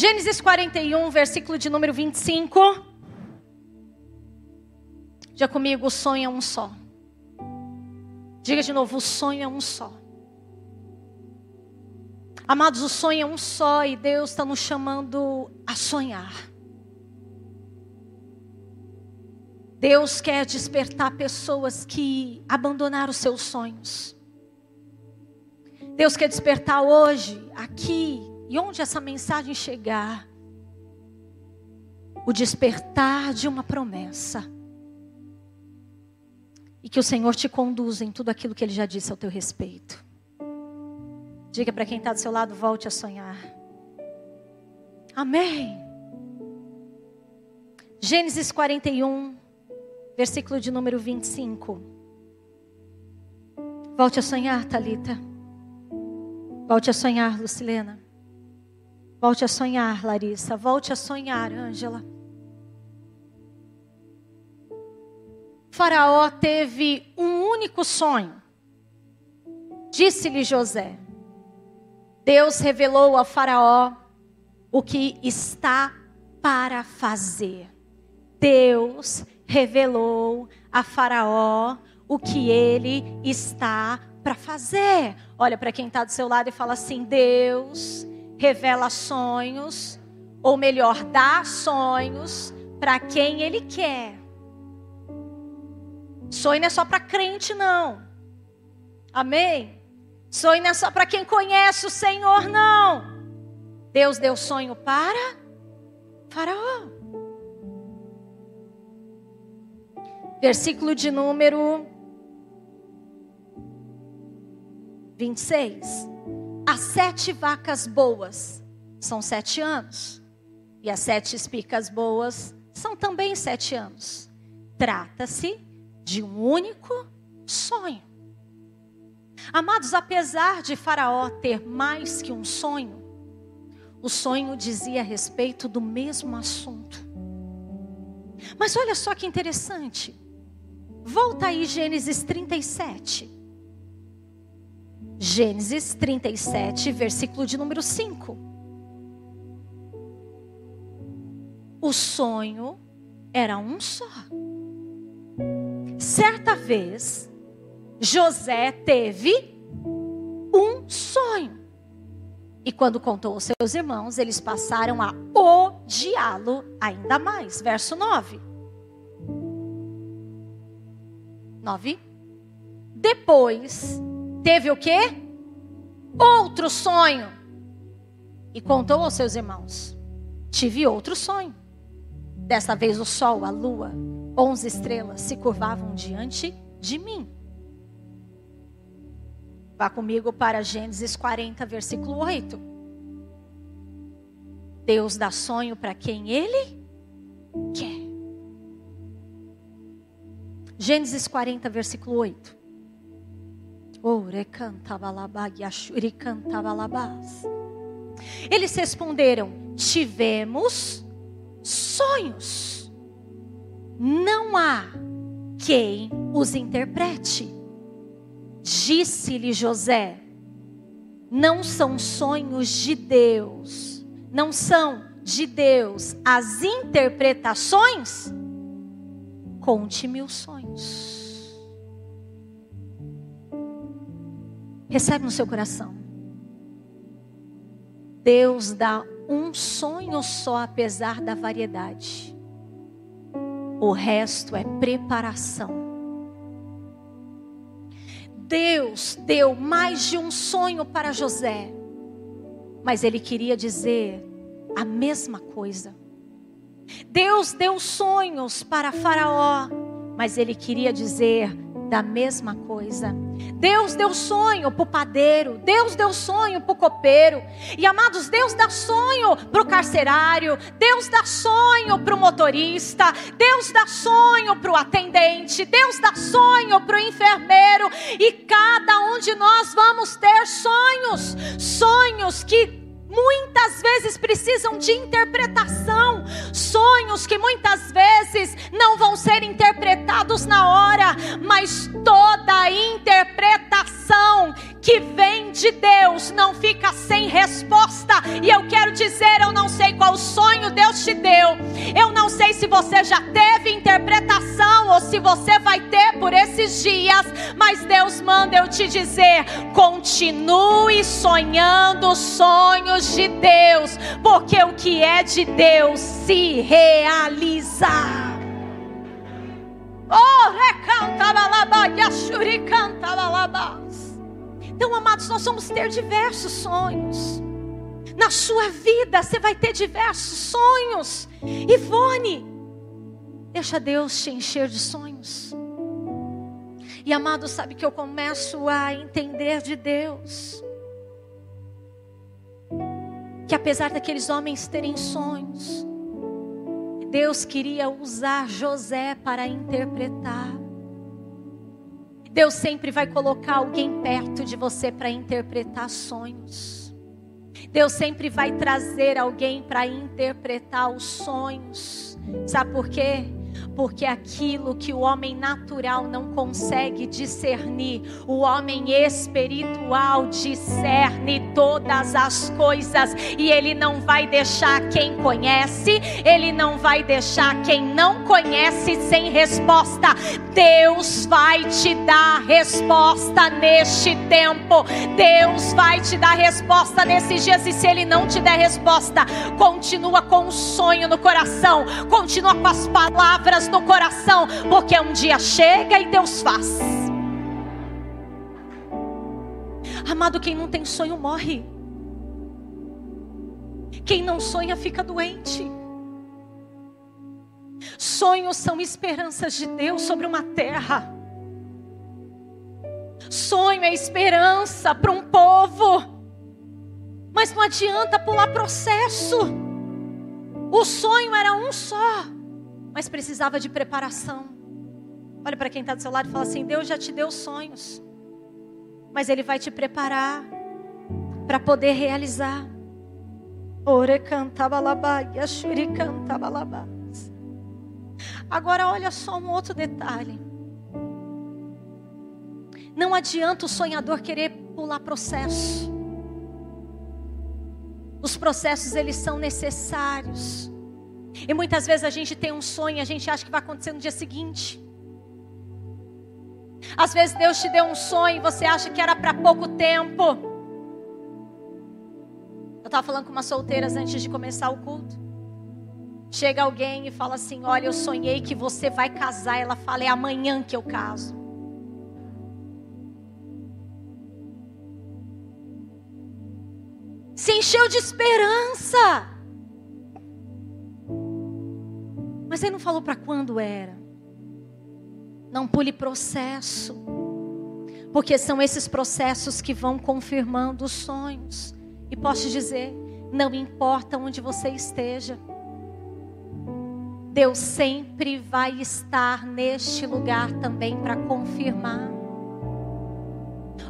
Gênesis 41, versículo de número 25. Diga comigo, o sonho é um só. Diga de novo, o sonho é um só. Amados, o sonho é um só e Deus está nos chamando a sonhar. Deus quer despertar pessoas que abandonaram os seus sonhos. Deus quer despertar hoje, aqui, e onde essa mensagem chegar, o despertar de uma promessa. E que o Senhor te conduza em tudo aquilo que Ele já disse ao teu respeito. Diga para quem está do seu lado, volte a sonhar. Amém. Gênesis 41, versículo de número 25. Volte a sonhar, Talita. Volte a sonhar, Lucilena. Volte a sonhar, Larissa. Volte a sonhar, Ângela. Faraó teve um único sonho. Disse-lhe José: Deus revelou a Faraó o que está para fazer. Deus revelou a Faraó o que ele está para fazer. Olha para quem está do seu lado e fala assim: Deus revela sonhos, ou melhor, dá sonhos para quem Ele quer. Sonho não é só para crente, não. Amém? Sonho não é só para quem conhece o Senhor, não. Deus deu sonho para Faraó. Versículo de número 26. As sete vacas boas são sete anos. E as sete espicas boas são também sete anos. Trata-se de um único sonho. Amados, apesar de Faraó ter mais que um sonho, o sonho dizia a respeito do mesmo assunto. Mas olha só que interessante. Volta aí, Gênesis 37. Gênesis 37, versículo de número 5. O sonho era um só. Certa vez, José teve um sonho. E quando contou aos seus irmãos, eles passaram a odiá-lo ainda mais. Verso 9. 9. Depois teve o quê? Outro sonho. E contou aos seus irmãos: Tive outro sonho. Desta vez o sol, a lua, onze estrelas se curvavam diante de mim. Vá comigo para Gênesis 40, versículo 8. Deus dá sonho para quem Ele quer. Gênesis 40, versículo 8. Eles responderam: Tivemos sonhos. Não há quem os interprete. Disse-lhe José: Não são sonhos de Deus, não são de Deus as interpretações? Conte-me os sonhos. Recebe no seu coração. Deus dá um sonho só, apesar da variedade. O resto é preparação. Deus deu mais de um sonho para José, mas ele queria dizer a mesma coisa. Deus deu sonhos para Faraó, mas ele queria dizer da mesma coisa. Deus deu sonho para o padeiro, Deus deu sonho para o copeiro. E amados, Deus dá sonho para o carcerário, Deus dá sonho para o motorista, Deus dá sonho para o atendente, Deus dá sonho para o enfermeiro. E cada um de nós vamos ter sonhos, sonhos que muitas vezes precisam de interpretação, sonhos que muitas vezes não vão ser interpretados na hora, mas toda interpretação que vem de Deus não fica sem resposta. E eu quero dizer, eu não sei Deus te deu. Eu não sei se você já teve interpretação ou se você vai ter por esses dias, mas Deus manda eu te dizer: continue sonhando sonhos de Deus, porque o que é de Deus se realiza. Oh, recanta balaba, yashuri canta balabas. Então, amados, nós vamos ter diversos sonhos. Na sua vida você vai ter diversos sonhos. Ivone, deixa Deus te encher de sonhos. E amado, sabe que eu começo a entender de Deus. Que apesar daqueles homens terem sonhos, Deus queria usar José para interpretar. Deus sempre vai colocar alguém perto de você para interpretar sonhos. Deus sempre vai trazer alguém para interpretar os sonhos. Sabe por quê? Porque aquilo que o homem natural não consegue discernir, o homem espiritual discerne todas as coisas e ele não vai deixar quem conhece, ele não vai deixar quem não conhece sem resposta. Deus vai te dar resposta neste tempo. Deus vai te dar resposta nesses dias e se ele não te der resposta, continua com um sonho no coração, continua com as palavras no coração, porque um dia chega e Deus faz. Amado, quem não tem sonho morre. Quem não sonha fica doente. Sonhos são esperanças de Deus sobre uma terra. Sonho é esperança para um povo. Mas não adianta pular processo. O sonho era um só mas precisava de preparação. Olha para quem está do seu lado e fala assim: Deus já te deu sonhos, mas Ele vai te preparar para poder realizar. Agora olha só um outro detalhe. Não adianta o sonhador querer pular processo. Os processos eles são necessários. E muitas vezes a gente tem um sonho e a gente acha que vai acontecer no dia seguinte. Às vezes Deus te deu um sonho e você acha que era para pouco tempo. Eu estava falando com umas solteiras antes de começar o culto. Chega alguém e fala assim: Olha, eu sonhei que você vai casar. Ela fala: É amanhã que eu caso. Se encheu de esperança. Mas ele não falou para quando era. Não pule processo. Porque são esses processos que vão confirmando os sonhos. E posso te dizer, não importa onde você esteja. Deus sempre vai estar neste lugar também para confirmar.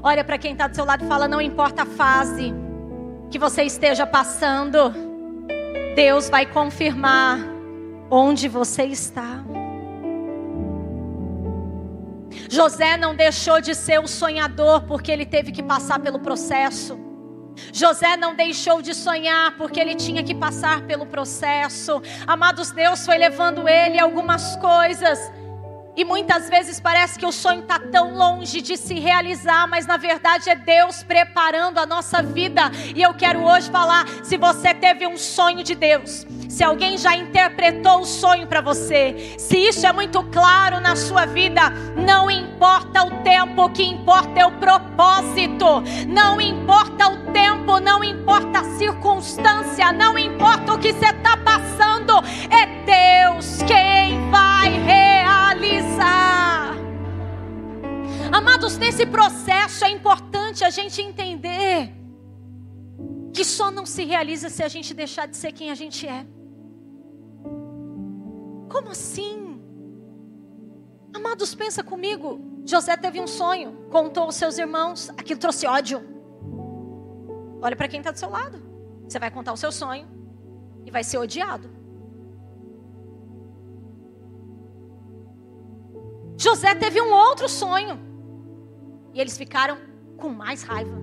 Olha para quem está do seu lado e fala: não importa a fase que você esteja passando, Deus vai confirmar onde você está. José não deixou de ser o sonhador porque ele teve que passar pelo processo. José não deixou de sonhar porque ele tinha que passar pelo processo. Amados, Deus foi levando ele algumas coisas e muitas vezes parece que o sonho está tão longe de se realizar, mas na verdade é Deus preparando a nossa vida. E eu quero hoje falar: se você teve um sonho de Deus, se alguém já interpretou o sonho para você, se isso é muito claro na sua vida, não importa o tempo, o que importa é o propósito. Não importa o tempo, não importa a circunstância, não importa o que você está passando, é Deus quem vai realizar. Amados, nesse processo é importante a gente entender que só não se realiza se a gente deixar de ser quem a gente é. Como assim? Amados, pensa comigo. José teve um sonho, contou aos seus irmãos, aquilo trouxe ódio. Olha para quem está do seu lado. Você vai contar o seu sonho e vai ser odiado. José teve um outro sonho. E eles ficaram com mais raiva.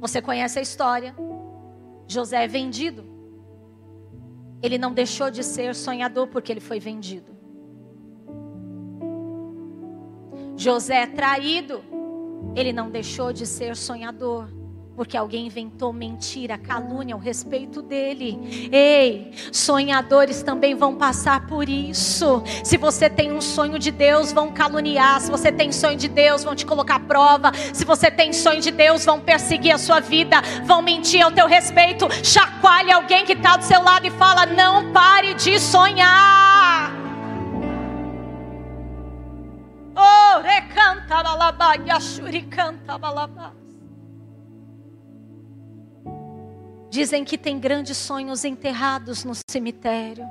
Você conhece a história. José é vendido. Ele não deixou de ser sonhador porque ele foi vendido. José é traído. Ele não deixou de ser sonhador porque alguém inventou mentira, calúnia ao respeito dele. Ei, sonhadores também vão passar por isso. Se você tem um sonho de Deus, vão caluniar. Se você tem sonho de Deus, vão te colocar à prova. Se você tem sonho de Deus, vão perseguir a sua vida, vão mentir ao teu respeito. Chacoalhe alguém que está do seu lado e fala: não pare de sonhar. Oh, recanta balabá, yashuri canta balabá. Dizem que tem grandes sonhos enterrados no cemitério.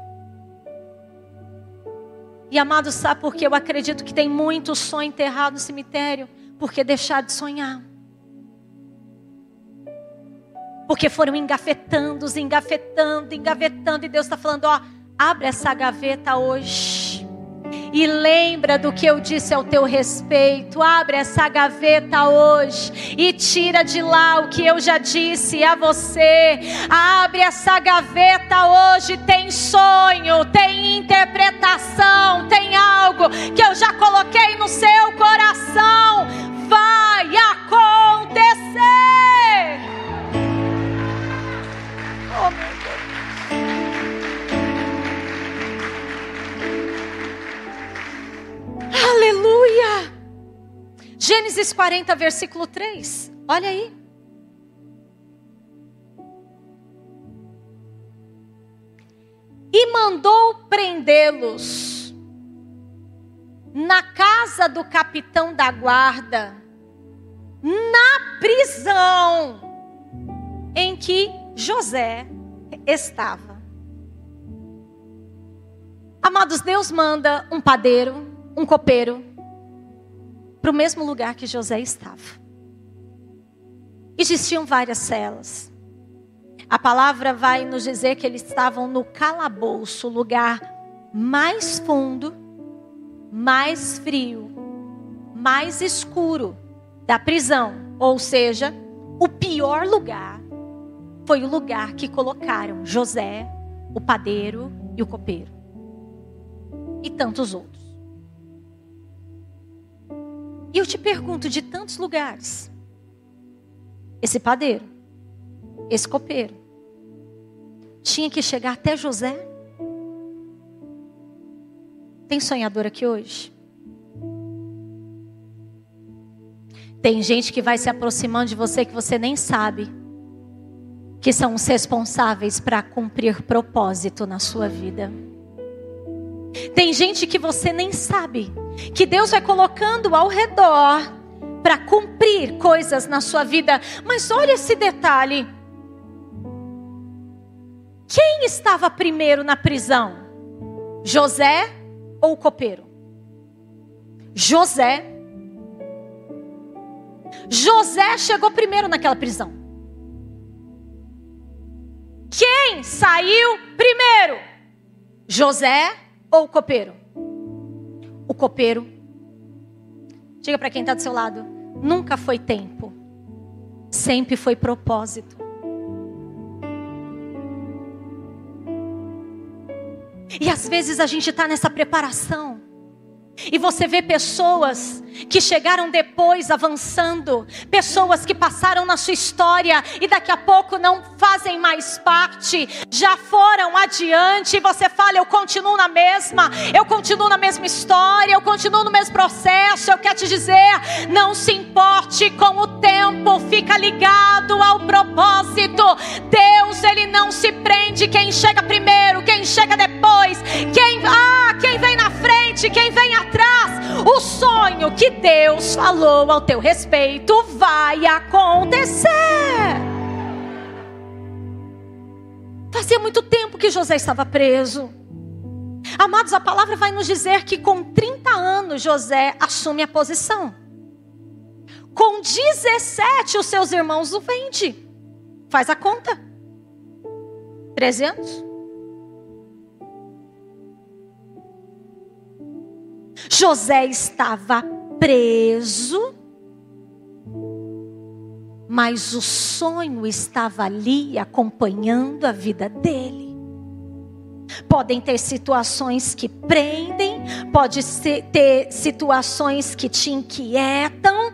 E amado, sabe por que eu acredito que tem muito sonho enterrado no cemitério? Porque deixar de sonhar. Porque foram engafetando, engafetando, engavetando, e Deus está falando: ó, abre essa gaveta hoje. E lembra do que eu disse ao teu respeito. Abre essa gaveta hoje e tira de lá o que eu já disse a você. Abre essa gaveta hoje. Tem sonho, tem interpretação, tem algo que eu já coloquei no seu coração. Vai acontecer. Aleluia! Gênesis 40, versículo 3. Olha aí. E mandou prendê-los na casa do capitão da guarda, na prisão em que José estava. Amados, Deus manda um padeiro, um copeiro para o mesmo lugar que José estava. Existiam várias celas. A palavra vai nos dizer que eles estavam no calabouço, lugar mais fundo, mais frio, mais escuro da prisão. Ou seja, o pior lugar foi o lugar que colocaram José, o padeiro e o copeiro. E tantos outros. E eu te pergunto de tantos lugares: esse padeiro, esse copeiro, tinha que chegar até José? Tem sonhador aqui hoje? Tem gente que vai se aproximando de você que você nem sabe que são os responsáveis para cumprir propósito na sua vida. Tem gente que você nem sabe, que Deus vai colocando ao redor para cumprir coisas na sua vida. Mas olha esse detalhe. Quem estava primeiro na prisão? José ou o copeiro? José. José chegou primeiro naquela prisão. Quem saiu primeiro? José ou o copeiro? O copeiro. Diga para quem está do seu lado: nunca foi tempo, sempre foi propósito. E às vezes a gente está nessa preparação. E você vê pessoas que chegaram depois avançando, pessoas que passaram na sua história e daqui a pouco não fazem mais parte, já foram adiante, e você fala: Eu continuo na mesma, eu continuo na mesma história, eu continuo no mesmo processo. Eu quero te dizer: não se importe com o tempo, fica ligado ao propósito. Deus, Ele não se prende quem chega primeiro, quem chega depois, quem, ah, quem vem na frente, quem vem atrás. O sonho que Deus falou ao teu respeito vai acontecer. Fazia muito tempo que José estava preso. Amados, a palavra vai nos dizer que com 30 anos José assume a posição. Com 17 os seus irmãos o vendem. Faz a conta. 300? José estava preso mas o sonho estava ali acompanhando a vida dele. Podem ter situações que prendem, pode ser, ter situações que te inquietam,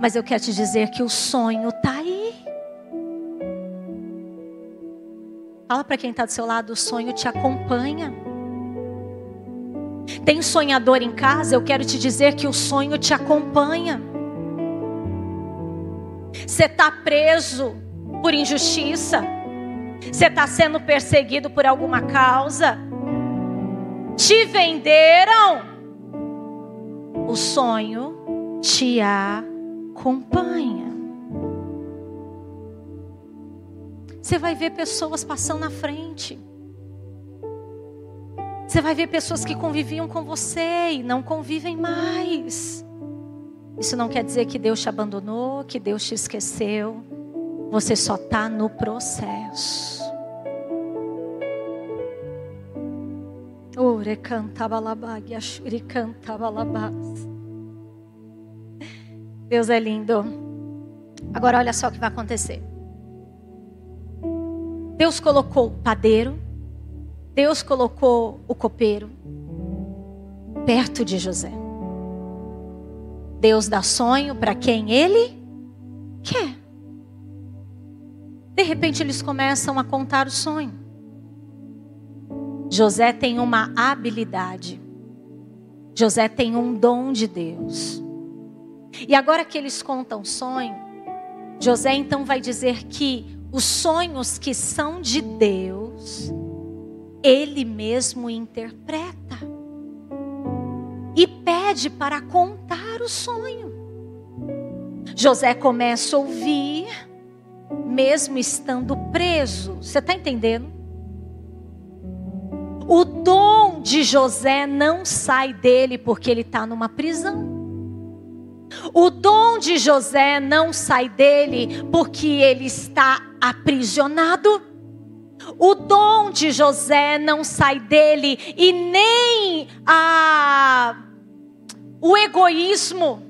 mas eu quero te dizer que o sonho está aí. Fala para quem está do seu lado, o sonho te acompanha. Tem sonhador em casa, eu quero te dizer que o sonho te acompanha. Você está preso por injustiça, você está sendo perseguido por alguma causa, te venderam, o sonho te acompanha. Você vai ver pessoas passando na frente. Você vai ver pessoas que conviviam com você e não convivem mais. Isso não quer dizer que Deus te abandonou, que Deus te esqueceu. Você só está no processo. Deus é lindo. Agora olha só o que vai acontecer. Deus colocou o padeiro, Deus colocou o copeiro perto de José. Deus dá sonho para quem ele quer. De repente eles começam a contar o sonho. José tem uma habilidade. José tem um dom de Deus. E agora que eles contam sonho, José então vai dizer que os sonhos que são de Deus, ele mesmo interpreta e pede para contar o sonho. José começa a ouvir, mesmo estando preso. Você está entendendo? O dom de José não sai dele porque ele está numa prisão. O dom de José não sai dele porque ele está aprisionado. O dom de José não sai dele e nem a o egoísmo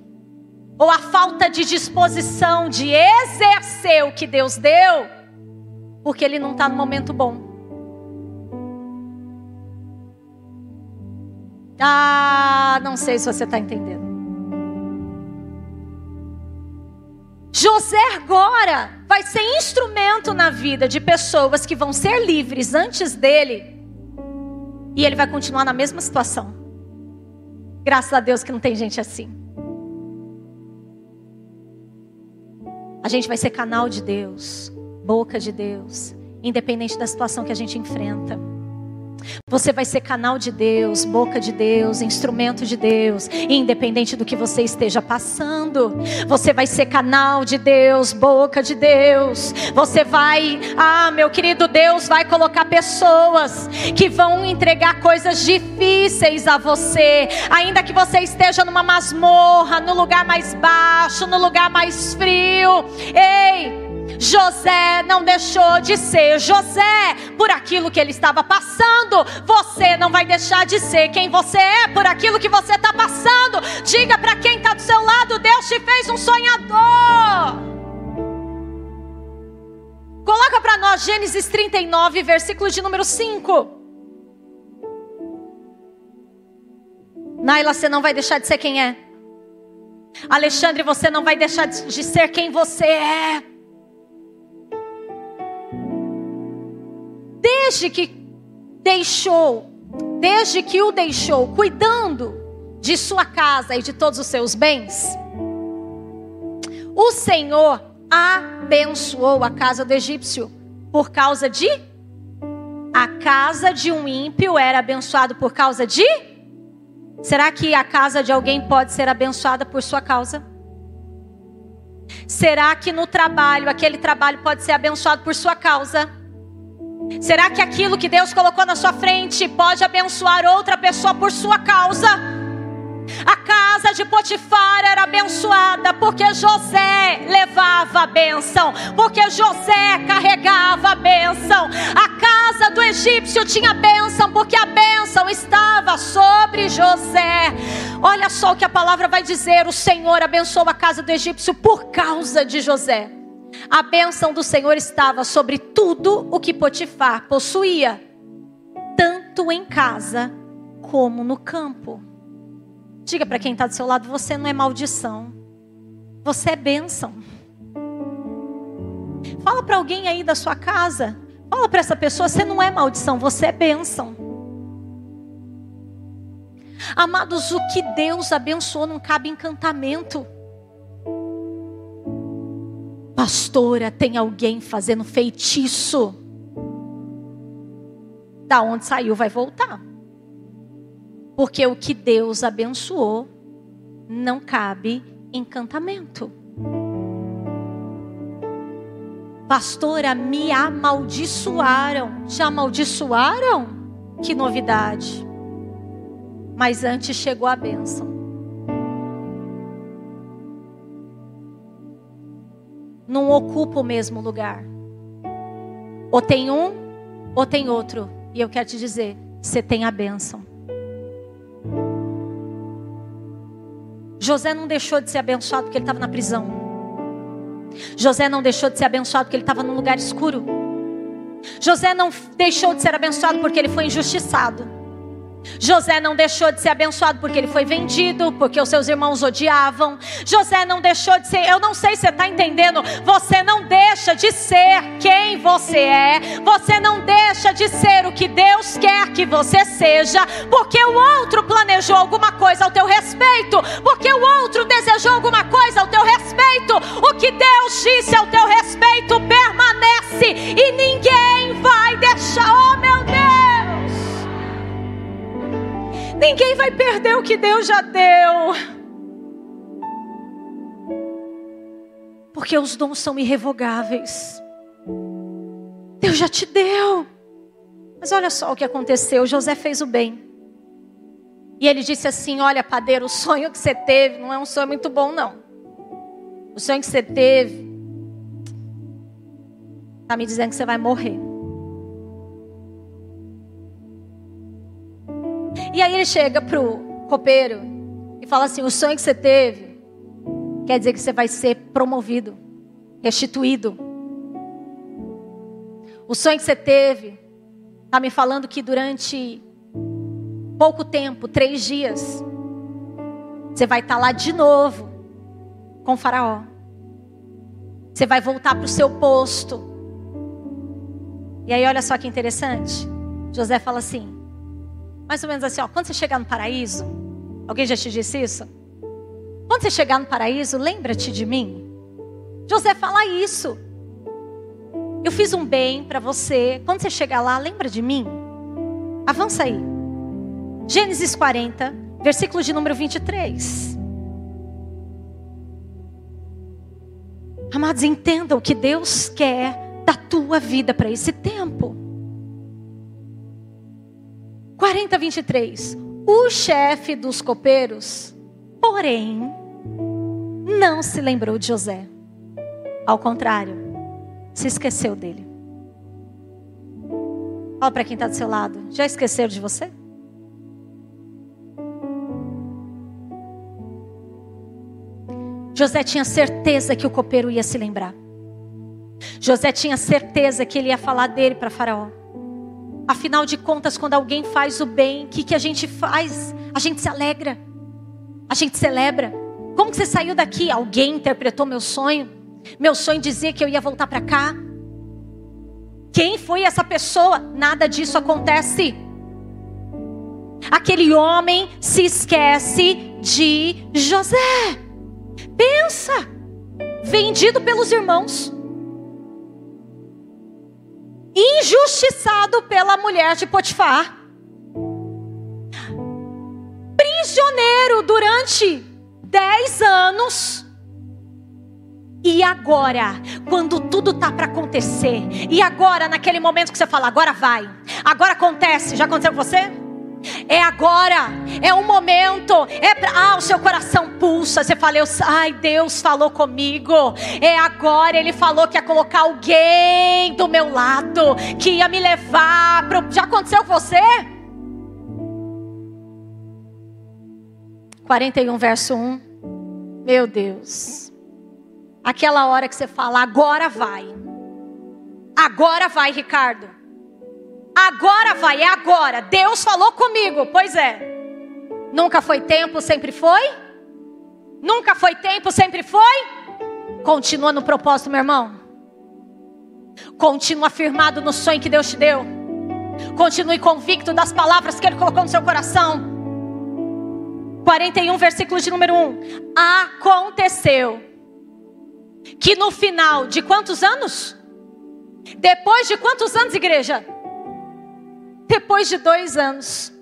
ou a falta de disposição de exercer o que Deus deu, porque ele não está no momento bom. Ah, não sei se você está entendendo. José agora vai ser instrumento na vida de pessoas que vão ser livres antes dele, e ele vai continuar na mesma situação. Graças a Deus que não tem gente assim. A gente vai ser canal de Deus, boca de Deus, independente da situação que a gente enfrenta. Você vai ser canal de Deus, boca de Deus, instrumento de Deus, independente do que você esteja passando. Você vai ser canal de Deus, boca de Deus. Você vai, ah, meu querido Deus, vai colocar pessoas que vão entregar coisas difíceis a você, ainda que você esteja numa masmorra, no lugar mais baixo, no lugar mais frio. Ei, José não deixou de ser José por aquilo que ele estava passando. Você não vai deixar de ser quem você é por aquilo que você está passando. Diga para quem está do seu lado: Deus te fez um sonhador. Coloca para nós Gênesis 39, versículo de número 5. Naila, você não vai deixar de ser quem é. Alexandre, você não vai deixar de ser quem você é. Desde que deixou, desde que o deixou cuidando de sua casa e de todos os seus bens, o Senhor abençoou a casa do egípcio por causa de a casa de um ímpio era abençoado por causa de Será que a casa de alguém pode ser abençoada por sua causa? Será que no trabalho, aquele trabalho pode ser abençoado por sua causa? Será que aquilo que Deus colocou na sua frente pode abençoar outra pessoa por sua causa? A casa de Potifar era abençoada porque José levava a bênção, porque José carregava a bênção. A casa do egípcio tinha bênção porque a bênção estava sobre José. Olha só o que a palavra vai dizer: o Senhor abençoou a casa do egípcio por causa de José. A bênção do Senhor estava sobre tudo o que Potifar possuía, tanto em casa como no campo. Diga para quem está do seu lado: você não é maldição, você é bênção. Fala para alguém aí da sua casa, fala para essa pessoa: você não é maldição, você é bênção. Amados, o que Deus abençoou não cabe encantamento. Pastora, tem alguém fazendo feitiço. Da onde saiu vai voltar. Porque o que Deus abençoou não cabe encantamento. Pastora, me amaldiçoaram. Te amaldiçoaram? Que novidade. Mas antes chegou a bênção. Não ocupa o mesmo lugar. Ou tem um, ou tem outro. E eu quero te dizer: você tem a bênção. José não deixou de ser abençoado porque ele estava na prisão. José não deixou de ser abençoado porque ele estava num lugar escuro. José não deixou de ser abençoado porque ele foi injustiçado. José não deixou de ser abençoado porque ele foi vendido, porque os seus irmãos odiavam. José não deixou de ser, eu não sei se você está entendendo, você não deixa de ser quem você é, você não deixa de ser o que Deus quer que você seja, porque o outro planejou alguma coisa ao teu respeito, porque o outro desejou alguma coisa ao teu respeito. O que Deus disse ao teu respeito permanece e ninguém Ninguém vai perder o que Deus já deu. Porque os dons são irrevogáveis. Deus já te deu. Mas olha só o que aconteceu: José fez o bem. E ele disse assim: Olha, padeiro, o sonho que você teve não é um sonho muito bom, não. O sonho que você teve está me dizendo que você vai morrer. E aí ele chega pro copeiro e fala assim: o sonho que você teve quer dizer que você vai ser promovido, restituído. O sonho que você teve está me falando que durante pouco tempo, três dias, você vai estar tá lá de novo com o faraó. Você vai voltar para o seu posto. E aí, olha só que interessante. José fala assim: mais ou menos assim, ó, quando você chegar no paraíso, alguém já te disse isso? Quando você chegar no paraíso, lembra-te de mim. José fala isso. Eu fiz um bem para você. Quando você chegar lá, lembra de mim. Avança aí. Gênesis 40, versículo de número 23. Amados, entendam que Deus quer da tua vida para esse tempo. 40, 23. O chefe dos copeiros, porém, não se lembrou de José. Ao contrário, se esqueceu dele. Fala para quem está do seu lado. Já esqueceram de você? José tinha certeza que o copeiro ia se lembrar. José tinha certeza que ele ia falar dele para Faraó. Afinal de contas, quando alguém faz o bem, o que, que a gente faz? A gente se alegra, a gente celebra. Como que você saiu daqui? Alguém interpretou meu sonho? Meu sonho dizia que eu ia voltar para cá? Quem foi essa pessoa? Nada disso acontece. Aquele homem se esquece de José. Pensa, vendido pelos irmãos injustiçado pela mulher de Potifar, prisioneiro durante dez anos. E agora, quando tudo tá para acontecer, e agora, naquele momento que você fala, agora vai, agora acontece, já aconteceu com você? É agora, é um momento, é pra, ah, o seu coração pulsa. Você fala, eu, ai, Deus falou comigo. É agora, Ele falou que ia colocar alguém do meu lado, que ia me levar. Pro, já aconteceu com você? 41, verso 1. Meu Deus. Aquela hora que você fala, agora vai. Agora vai, Ricardo. Agora vai, é agora. Deus falou comigo. Pois é. Nunca foi tempo, sempre foi? Nunca foi tempo, sempre foi? Continua no propósito, meu irmão. Continua firmado no sonho que Deus te deu. Continue convicto das palavras que Ele colocou no seu coração. 41, versículo de número 1. Aconteceu que no final de quantos anos? Depois de quantos anos, igreja? Depois de dois anos,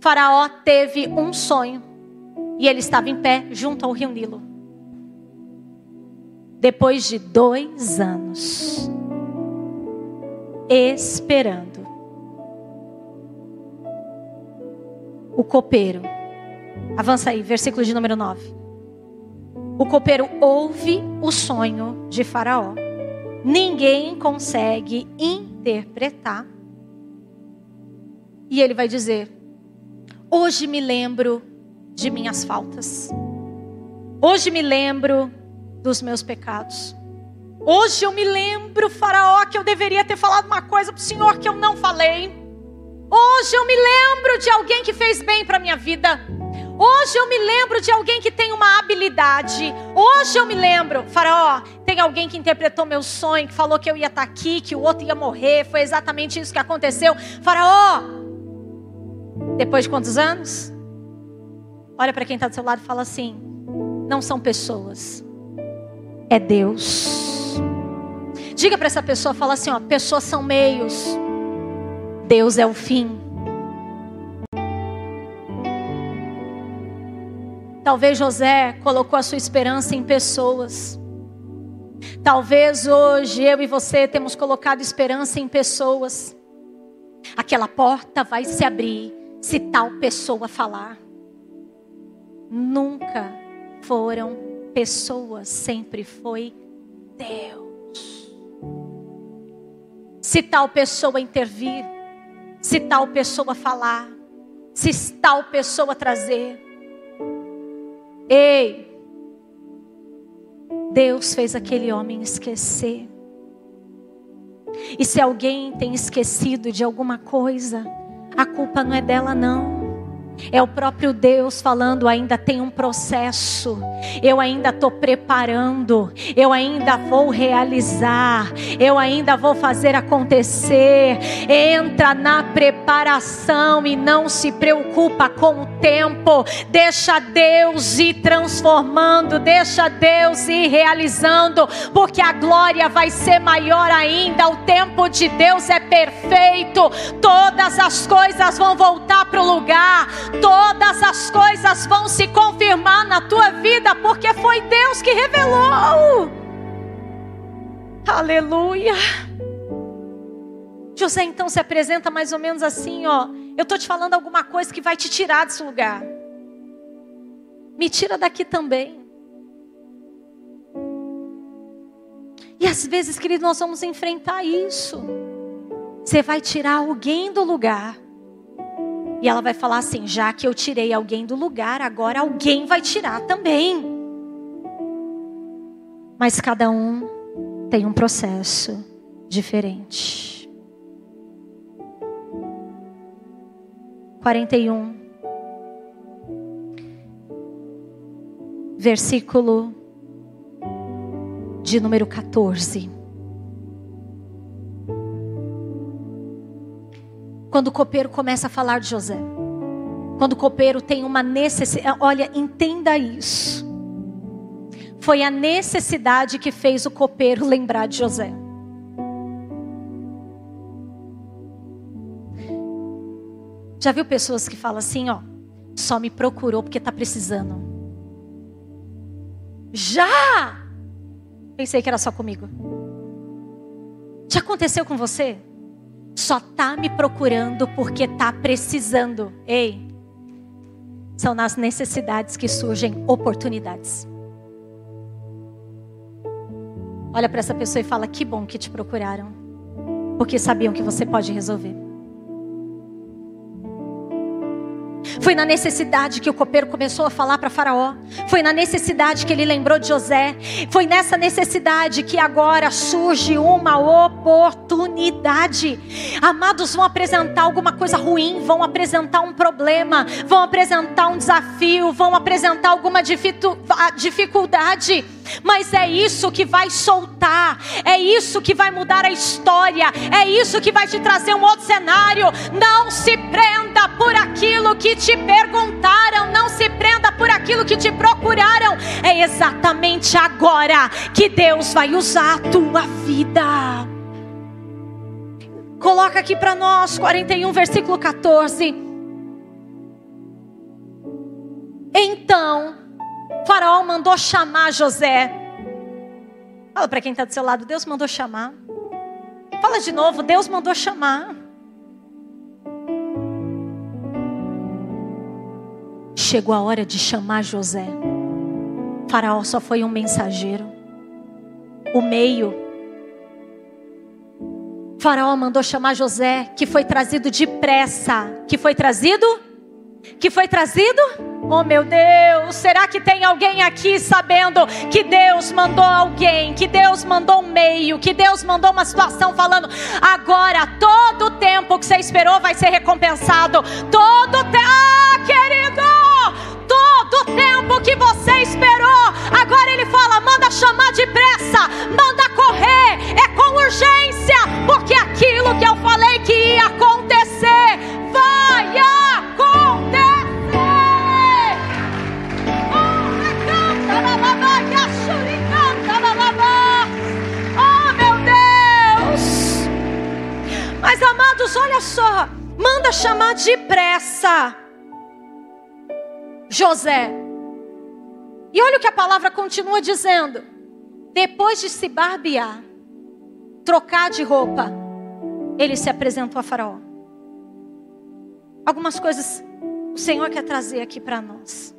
Faraó teve um sonho e ele estava em pé junto ao rio Nilo. Depois de dois anos, esperando, o copeiro, avança aí, versículo de número 9. O copeiro ouve o sonho de Faraó. Ninguém consegue interpretar. E ele vai dizer: Hoje me lembro de minhas faltas. Hoje me lembro dos meus pecados. Hoje eu me lembro, Faraó, que eu deveria ter falado uma coisa para o Senhor que eu não falei. Hoje eu me lembro de alguém que fez bem para minha vida. Hoje eu me lembro de alguém que tem uma habilidade. Hoje eu me lembro, Faraó, tem alguém que interpretou meu sonho, que falou que eu ia estar tá aqui, que o outro ia morrer. Foi exatamente isso que aconteceu. Faraó, depois de quantos anos? Olha para quem está do seu lado e fala assim: não são pessoas, é Deus. Diga para essa pessoa, fala assim: ó, pessoas são meios, Deus é o fim. Talvez José colocou a sua esperança em pessoas. Talvez hoje eu e você temos colocado esperança em pessoas. Aquela porta vai se abrir se tal pessoa falar. Nunca foram pessoas, sempre foi Deus. Se tal pessoa intervir, se tal pessoa falar, se tal pessoa trazer, Ei, Deus fez aquele homem esquecer. E se alguém tem esquecido de alguma coisa, a culpa não é dela, não. É o próprio Deus falando: ainda tem um processo, eu ainda estou preparando, eu ainda vou realizar, eu ainda vou fazer acontecer. Entra na preparação e não se preocupa com o tempo, deixa Deus ir transformando, deixa Deus ir realizando, porque a glória vai ser maior ainda. O tempo de Deus é perfeito, todas as coisas vão voltar para o lugar todas as coisas vão se confirmar na tua vida, porque foi Deus que revelou. Aleluia. José então se apresenta mais ou menos assim, ó. Eu estou te falando alguma coisa que vai te tirar desse lugar. Me tira daqui também. E às vezes, querido, nós vamos enfrentar isso. Você vai tirar alguém do lugar. E ela vai falar assim: já que eu tirei alguém do lugar, agora alguém vai tirar também. Mas cada um tem um processo diferente. 41, versículo de número 14. Quando o copeiro começa a falar de José. Quando o copeiro tem uma necessidade. Olha, entenda isso. Foi a necessidade que fez o copeiro lembrar de José. Já viu pessoas que falam assim, ó, só me procurou porque está precisando. Já! Pensei que era só comigo. Já aconteceu com você? Só tá me procurando porque tá precisando. Ei, são nas necessidades que surgem oportunidades. Olha para essa pessoa e fala: que bom que te procuraram, porque sabiam que você pode resolver. Foi na necessidade que o copeiro começou a falar para Faraó. Foi na necessidade que ele lembrou de José. Foi nessa necessidade que agora surge uma oportunidade. Amados, vão apresentar alguma coisa ruim, vão apresentar um problema, vão apresentar um desafio, vão apresentar alguma dificuldade. Mas é isso que vai soltar, é isso que vai mudar a história, é isso que vai te trazer um outro cenário. Não se prenda por aquilo que te perguntaram, não se prenda por aquilo que te procuraram. É exatamente agora que Deus vai usar a tua vida. Coloca aqui para nós, 41, versículo 14. Então, Faraó mandou chamar José. Fala para quem está do seu lado, Deus mandou chamar. Fala de novo, Deus mandou chamar. Chegou a hora de chamar José. Faraó só foi um mensageiro. O meio. Faraó mandou chamar José, que foi trazido depressa. Que foi trazido? Que foi trazido? Oh meu Deus, será que tem alguém aqui sabendo que Deus mandou alguém, que Deus mandou um meio, que Deus mandou uma situação falando, agora todo o tempo que você esperou vai ser recompensado, todo tempo, ah querido, todo tempo que você esperou, agora Ele fala, manda chamar depressa, manda correr, é com urgência, porque aquilo que eu falei que ia acontecer, vai acontecer. Mas amados, olha só, manda chamar depressa José. E olha o que a palavra continua dizendo. Depois de se barbear, trocar de roupa, ele se apresentou a Faraó. Algumas coisas o Senhor quer trazer aqui para nós.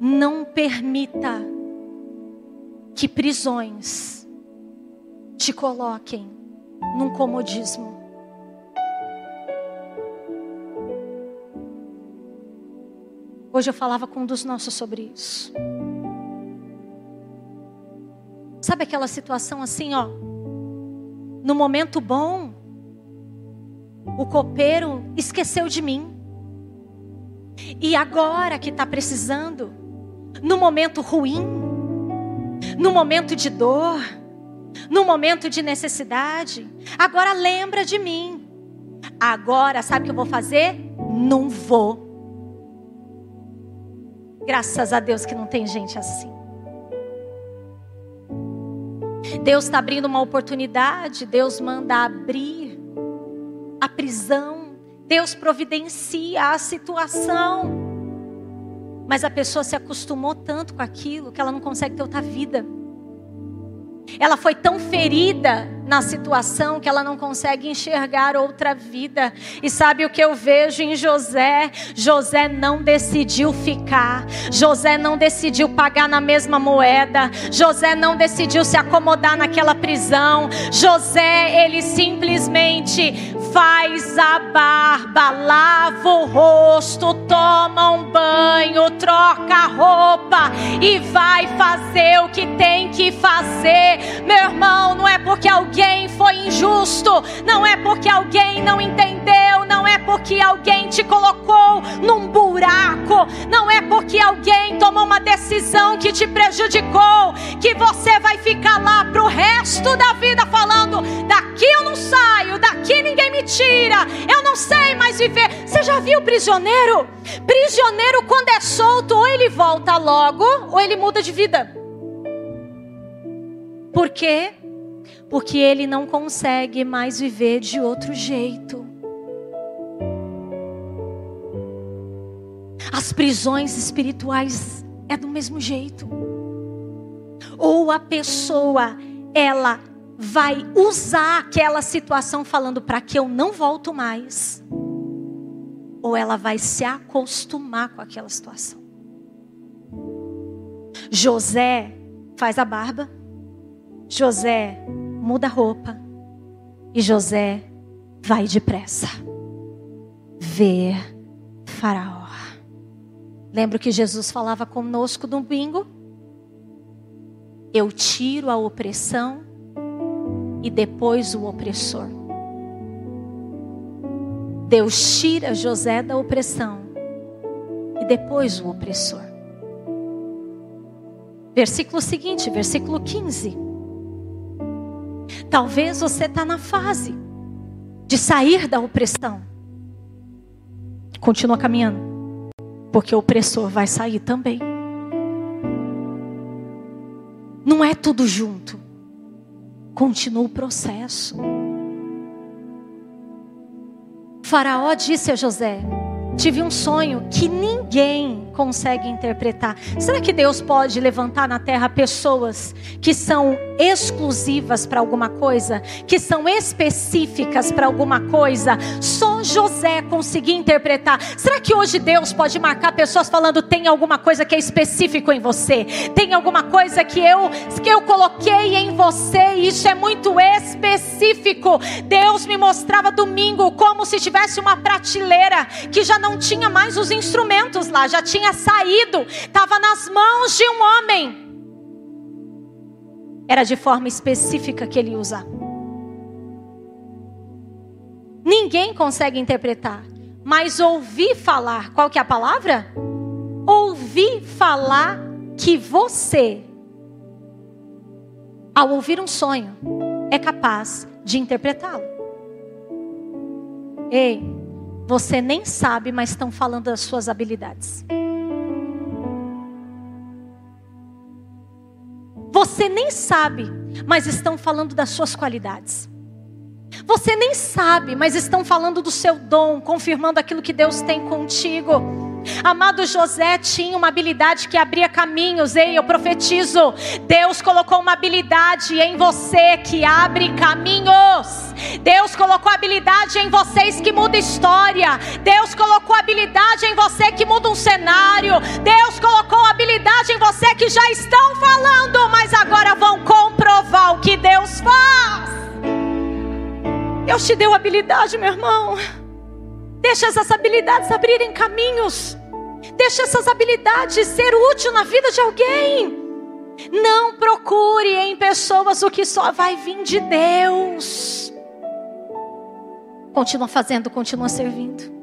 Não permita que prisões te coloquem num comodismo. Hoje eu falava com um dos nossos sobre isso. Sabe aquela situação assim, ó? No momento bom, o copeiro esqueceu de mim. E agora que está precisando, no momento ruim, no momento de dor, no momento de necessidade. Agora lembra de mim. Agora, sabe o que eu vou fazer? Não vou. Graças a Deus que não tem gente assim. Deus está abrindo uma oportunidade, Deus manda abrir a prisão, Deus providencia a situação. Mas a pessoa se acostumou tanto com aquilo que ela não consegue ter outra vida. Ela foi tão ferida na situação que ela não consegue enxergar outra vida. E sabe o que eu vejo em José? José não decidiu ficar. José não decidiu pagar na mesma moeda. José não decidiu se acomodar naquela prisão. José, ele simplesmente faz a barba, lava o rosto, toma um banho, troca a roupa e vai fazer o que tem que fazer. Meu irmão, não é porque alguém foi injusto, não é porque alguém não entendeu, não é porque alguém te colocou num buraco, não é porque alguém tomou uma decisão que te prejudicou, que você vai ficar lá pro resto da vida falando: daqui eu não saio, daqui ninguém me tira, eu não sei mais viver. Você já viu prisioneiro? Prisioneiro, quando é solto, ou ele volta logo, ou ele muda de vida. Por quê? Porque ele não consegue mais viver de outro jeito. As prisões espirituais é do mesmo jeito. Ou a pessoa, ela vai usar aquela situação falando para que eu não volto mais, ou ela vai se acostumar com aquela situação. José faz a barba, José muda a roupa E José vai depressa ver Faraó. Lembra que Jesus falava conosco domingo? Eu tiro a opressão e depois o opressor. Deus tira José da opressão e depois o opressor. Versículo seguinte, versículo 15. Talvez você está na fase de sair da opressão. Continua caminhando, porque o opressor vai sair também. Não é tudo junto. Continua o processo. Faraó disse a José: Tive um sonho que ninguém consegue interpretar. Será que Deus pode levantar na terra pessoas que são exclusivas para alguma coisa, que são específicas para alguma coisa? Só José conseguia interpretar. Será que hoje Deus pode marcar pessoas falando tem alguma coisa que é específico em você? Tem alguma coisa que eu que eu coloquei em você e isso é muito específico. Deus me mostrava domingo como se tivesse uma prateleira que já não não tinha mais os instrumentos lá, já tinha saído, estava nas mãos de um homem. Era de forma específica que ele usa. Ninguém consegue interpretar, mas ouvir falar, qual que é a palavra? Ouvir falar que você, ao ouvir um sonho, é capaz de interpretá-lo. Ei, você nem sabe, mas estão falando das suas habilidades. Você nem sabe, mas estão falando das suas qualidades. Você nem sabe, mas estão falando do seu dom, confirmando aquilo que Deus tem contigo. Amado José tinha uma habilidade que abria caminhos. Ei, eu profetizo. Deus colocou uma habilidade em você que abre caminhos. Deus colocou habilidade em vocês que muda história. Deus colocou habilidade em você que muda um cenário. Deus colocou habilidade em você que já estão falando, mas agora vão comprovar o que Deus faz. Deus te deu habilidade, meu irmão. Deixa essas habilidades abrirem caminhos. Deixa essas habilidades ser útil na vida de alguém. Não procure em pessoas o que só vai vir de Deus. Continua fazendo, continua servindo.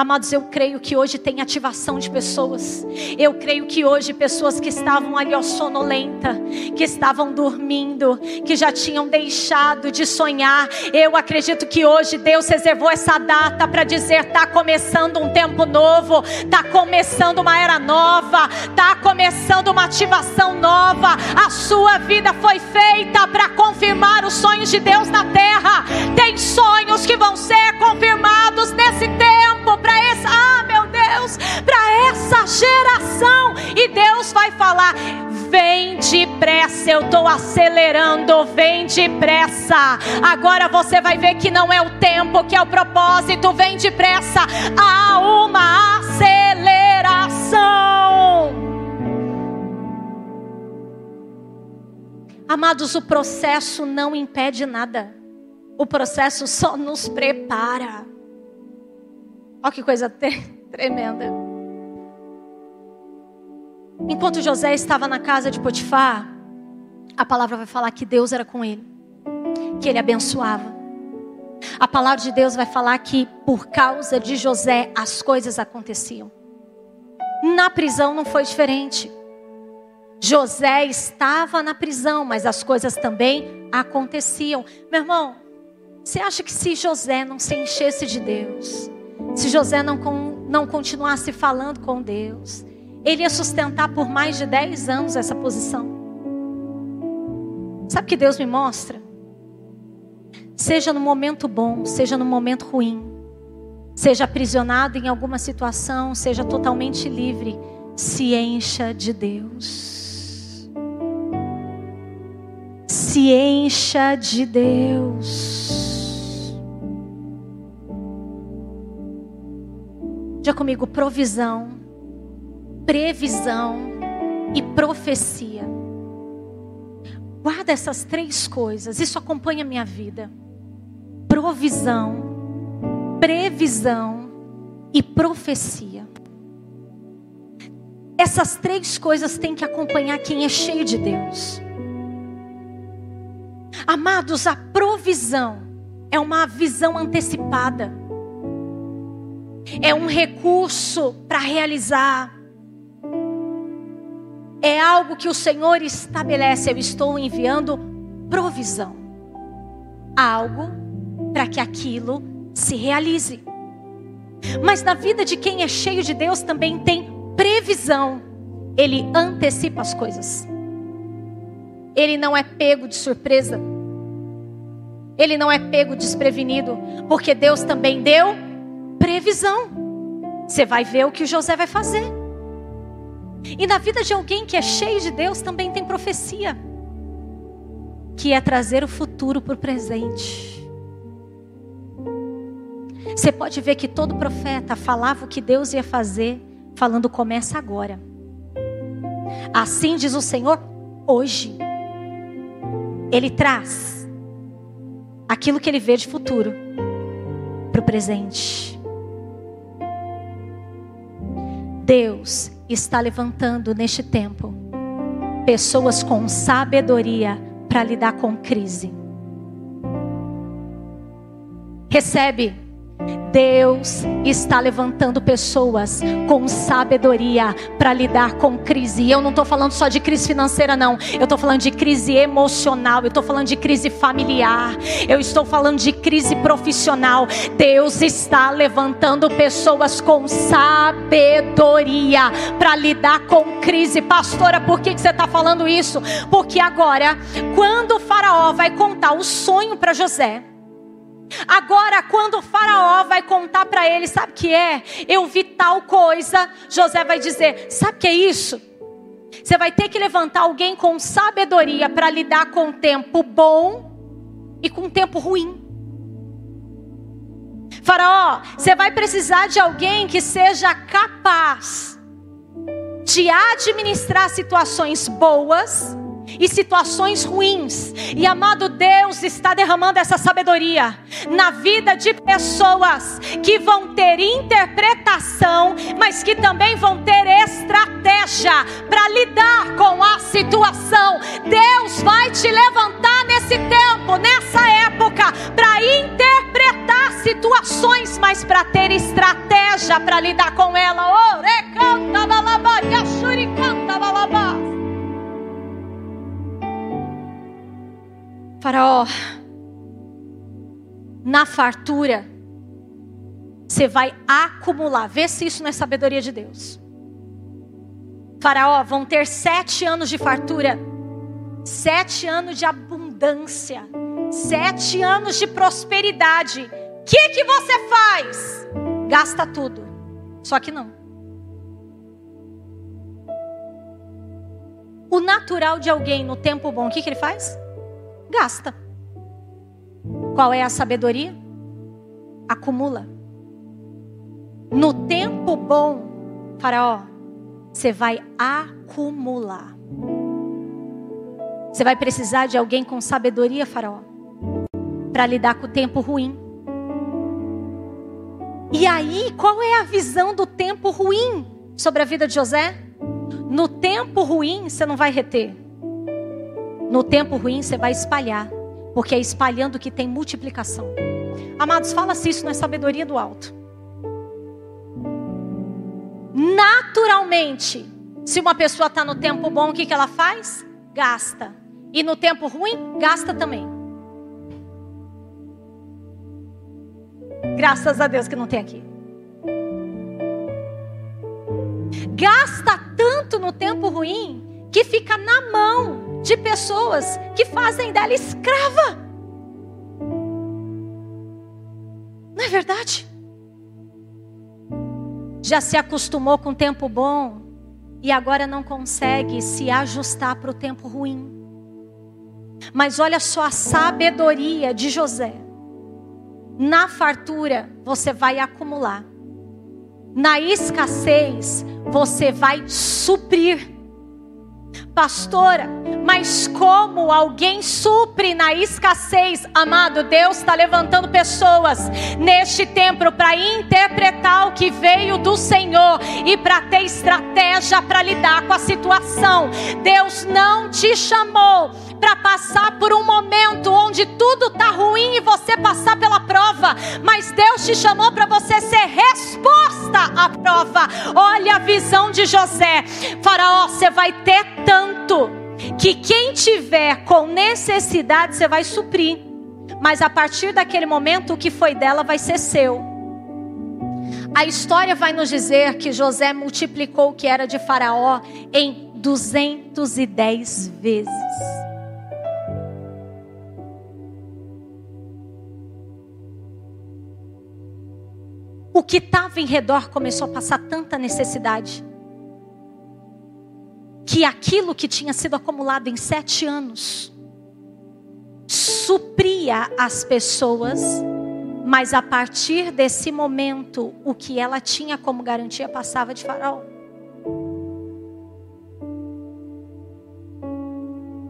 Amados, eu creio que hoje tem ativação de pessoas. Eu creio que hoje pessoas que estavam ali ó, sonolenta, que estavam dormindo, que já tinham deixado de sonhar. Eu acredito que hoje Deus reservou essa data para dizer: está começando um tempo novo, está começando uma era nova, está começando uma ativação nova. A sua vida foi feita para confirmar os sonhos de Deus na terra. Tem sonhos que vão ser confirmados nesse tempo para essa, ah, meu Deus, para essa geração. E Deus vai falar: vem depressa, eu estou acelerando, vem depressa. Agora você vai ver que não é o tempo, que é o propósito, vem depressa. Há uma aceleração. Amados, o processo não impede nada. O processo só nos prepara. Olha que coisa tremenda. Enquanto José estava na casa de Potifar, a palavra vai falar que Deus era com ele, que ele abençoava. A palavra de Deus vai falar que por causa de José as coisas aconteciam. Na prisão não foi diferente. José estava na prisão, mas as coisas também aconteciam. Meu irmão, você acha que se José não se enchesse de Deus, se José não, não continuasse falando com Deus, ele ia sustentar por mais de 10 anos essa posição. Sabe o que Deus me mostra? Seja no momento bom, seja no momento ruim, seja aprisionado em alguma situação, seja totalmente livre, se encha de Deus. Se encha de Deus. Diga comigo: provisão, previsão e profecia. Guarda essas três coisas, isso acompanha a minha vida: provisão, previsão e profecia. Essas três coisas têm que acompanhar quem é cheio de Deus. Amados, a provisão é uma visão antecipada, é um recurso para realizar é algo que o Senhor estabelece. Eu estou enviando provisão. Algo para que aquilo se realize. Mas na vida de quem é cheio de Deus também tem previsão. Ele antecipa as coisas. Ele não é pego de surpresa. Ele não é pego desprevenido, porque Deus também deu previsão. Você vai ver o que o José vai fazer. E na vida de alguém que é cheio de Deus também tem profecia, que é trazer o futuro para o presente. Você pode ver que todo profeta falava o que Deus ia fazer, falando começa agora. Assim diz o Senhor hoje. Ele traz aquilo que ele vê de futuro para o presente. Deus está levantando neste tempo pessoas com sabedoria para lidar com crise. Recebe Deus está levantando pessoas com sabedoria para lidar com crise. E eu não estou falando só de crise financeira, não. Eu estou falando de crise emocional. Eu estou falando de crise familiar. Eu estou falando de crise profissional. Deus está levantando pessoas com sabedoria para lidar com crise. Pastora, por que, que você está falando isso? Porque agora, quando o Faraó vai contar o sonho para José Agora, quando o faraó vai contar para ele, sabe o que é? Eu vi tal coisa. José vai dizer: sabe o que é isso? Você vai ter que levantar alguém com sabedoria para lidar com o tempo bom e com o tempo ruim. Faraó, você vai precisar de alguém que seja capaz de administrar situações boas e situações ruins. E amado Deus está derramando essa sabedoria na vida de pessoas que vão ter interpretação, mas que também vão ter estratégia para lidar com a situação. Deus vai te levantar nesse tempo, nessa época, para interpretar situações, mas para ter estratégia para lidar com ela. Orecanta balaba, yashuricanta balaba. Faraó, na fartura, você vai acumular. Vê se isso não é sabedoria de Deus. Faraó, vão ter sete anos de fartura, sete anos de abundância, sete anos de prosperidade. O que, que você faz? Gasta tudo. Só que não. O natural de alguém no tempo bom, o que, que ele faz? Gasta. Qual é a sabedoria? Acumula. No tempo bom, Faraó, você vai acumular. Você vai precisar de alguém com sabedoria, Faraó, para lidar com o tempo ruim. E aí, qual é a visão do tempo ruim sobre a vida de José? No tempo ruim, você não vai reter. No tempo ruim você vai espalhar, porque é espalhando que tem multiplicação. Amados, fala-se isso na sabedoria do alto. Naturalmente, se uma pessoa está no tempo bom, o que, que ela faz? Gasta. E no tempo ruim, gasta também. Graças a Deus que não tem aqui. Gasta tanto no tempo ruim que fica na mão de pessoas que fazem dela escrava. Não é verdade? Já se acostumou com o tempo bom e agora não consegue se ajustar para o tempo ruim. Mas olha só a sabedoria de José. Na fartura você vai acumular. Na escassez você vai suprir. Pastora, Mas como alguém supre na escassez, amado, Deus está levantando pessoas neste tempo para interpretar o que veio do Senhor e para ter estratégia para lidar com a situação. Deus não te chamou para passar por um momento onde tudo está ruim e você passar pela prova, mas Deus te chamou para você ser resposta à prova. Olha a visão de José: Faraó, você vai ter tanto que quem tiver com necessidade você vai suprir, mas a partir daquele momento o que foi dela vai ser seu. A história vai nos dizer que José multiplicou o que era de Faraó em 210 vezes. O que estava em redor começou a passar tanta necessidade. Que aquilo que tinha sido acumulado em sete anos supria as pessoas, mas a partir desse momento, o que ela tinha como garantia passava de Faraó.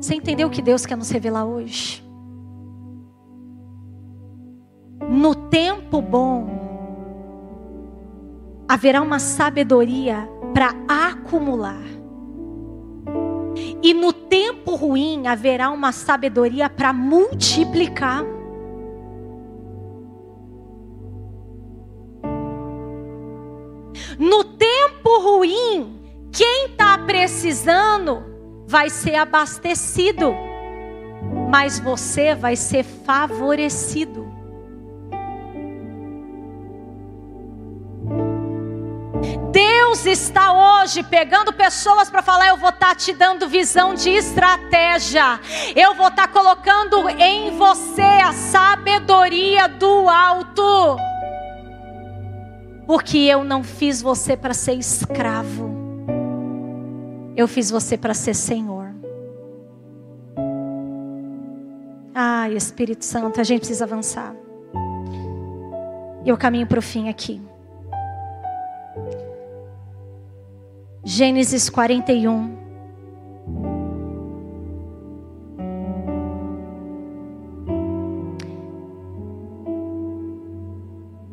Você entendeu o que Deus quer nos revelar hoje? No tempo bom, haverá uma sabedoria para acumular. E no tempo ruim haverá uma sabedoria para multiplicar. No tempo ruim, quem está precisando vai ser abastecido, mas você vai ser favorecido. Deus está hoje pegando pessoas para falar: eu vou estar tá te dando visão de estratégia, eu vou estar tá colocando em você a sabedoria do alto, porque eu não fiz você para ser escravo, eu fiz você para ser Senhor. Ai, Espírito Santo, a gente precisa avançar. E eu caminho para o fim aqui. Gênesis 41.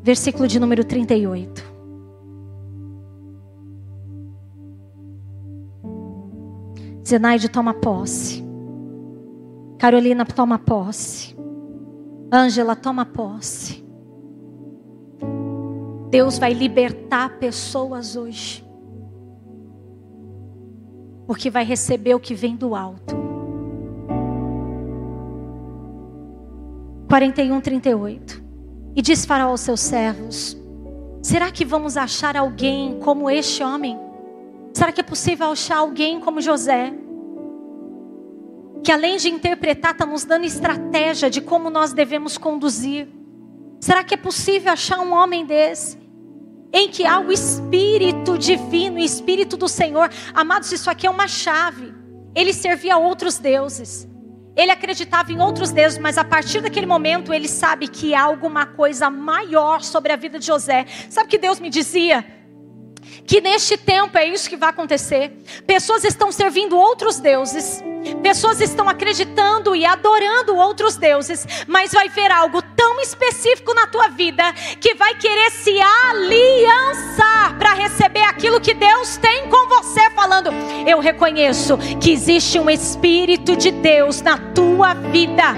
Versículo de número 38. Zenaide toma posse. Carolina toma posse. Ângela toma posse. Deus vai libertar pessoas hoje porque vai receber o que vem do alto. 41, 38. E diz Faraó aos seus servos: Será que vamos achar alguém como este homem? Será que é possível achar alguém como José? Que além de interpretar, está nos dando estratégia de como nós devemos conduzir. Será que é possível achar um homem desse? Em que há o Espírito divino, o Espírito do Senhor. Amados, isso aqui é uma chave. Ele servia a outros deuses. Ele acreditava em outros deuses, mas a partir daquele momento ele sabe que há alguma coisa maior sobre a vida de José. Sabe o que Deus me dizia? Que neste tempo é isso que vai acontecer. Pessoas estão servindo outros deuses Pessoas estão acreditando e adorando outros deuses, mas vai ver algo tão específico na tua vida que vai querer se aliançar para receber aquilo que Deus tem com você, falando: Eu reconheço que existe um Espírito de Deus na tua vida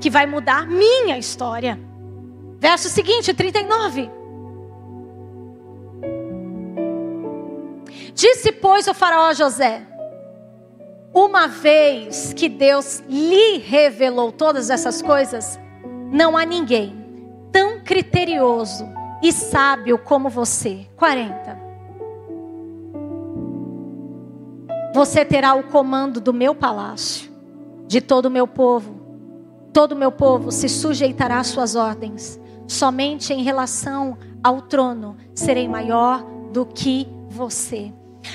que vai mudar minha história. Verso seguinte, 39. Disse, pois, o faraó José: uma vez que Deus lhe revelou todas essas coisas, não há ninguém tão criterioso e sábio como você. 40. Você terá o comando do meu palácio, de todo o meu povo. Todo o meu povo se sujeitará às suas ordens. Somente em relação ao trono serei maior do que você.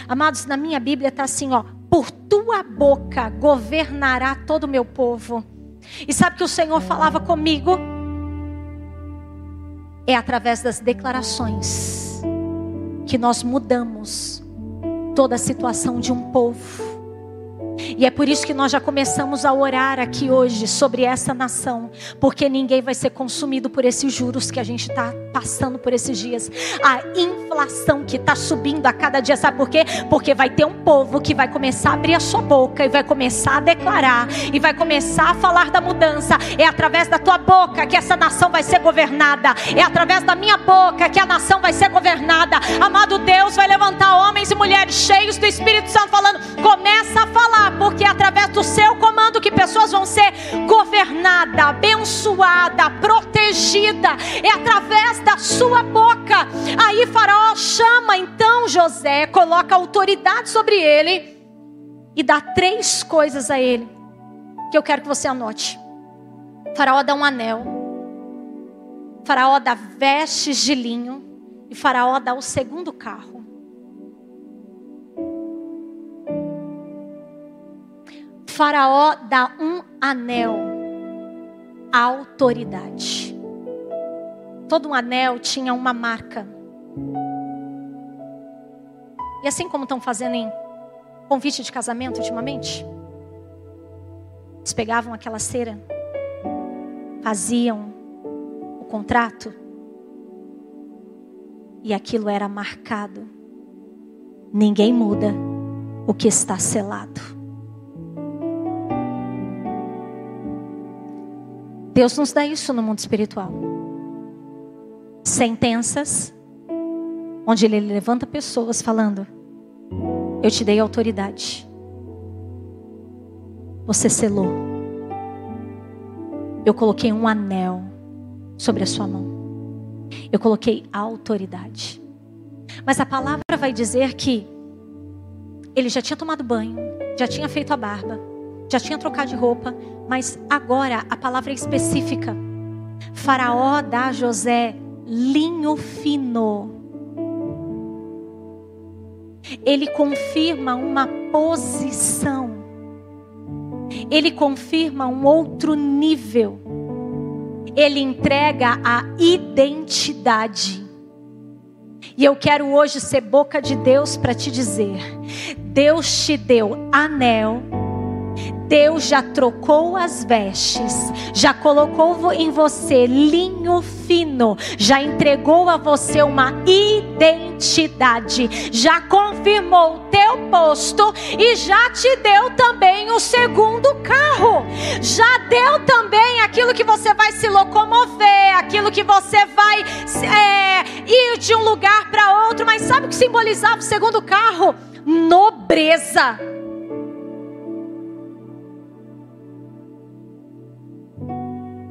Amados, na minha Bíblia está assim, ó por tua boca governará todo o meu povo. E sabe que o Senhor falava comigo? É através das declarações que nós mudamos toda a situação de um povo. E é por isso que nós já começamos a orar aqui hoje sobre essa nação, porque ninguém vai ser consumido por esses juros que a gente está passando por esses dias. A inflação que está subindo a cada dia, sabe por quê? Porque vai ter um povo que vai começar a abrir a sua boca e vai começar a declarar e vai começar a falar da mudança. É através da tua boca que essa nação vai ser governada, é através da minha boca que a nação vai ser governada. Amado Deus vai levantar homens e mulheres cheios do Espírito Santo falando: começa a falar porque é através do seu comando que pessoas vão ser governadas, abençoadas, protegidas. É através da sua boca. Aí Faraó chama então José, coloca autoridade sobre ele e dá três coisas a ele que eu quero que você anote. Faraó dá um anel. Faraó dá vestes de linho e Faraó dá o segundo carro. Faraó dá um anel, autoridade. Todo um anel tinha uma marca. E assim como estão fazendo em convite de casamento ultimamente, eles pegavam aquela cera, faziam o contrato, e aquilo era marcado. Ninguém muda o que está selado. Deus nos dá isso no mundo espiritual. Sentenças, onde Ele levanta pessoas falando: Eu te dei autoridade. Você selou. Eu coloquei um anel sobre a sua mão. Eu coloquei autoridade. Mas a palavra vai dizer que ele já tinha tomado banho, já tinha feito a barba, já tinha trocado de roupa, mas agora a palavra é específica. Faraó dá a José linho fino. Ele confirma uma posição. Ele confirma um outro nível. Ele entrega a identidade. E eu quero hoje ser boca de Deus para te dizer: Deus te deu anel Deus já trocou as vestes, já colocou em você linho fino, já entregou a você uma identidade, já confirmou o teu posto e já te deu também o segundo carro. Já deu também aquilo que você vai se locomover, aquilo que você vai é, ir de um lugar para outro. Mas sabe o que simbolizava o segundo carro? Nobreza.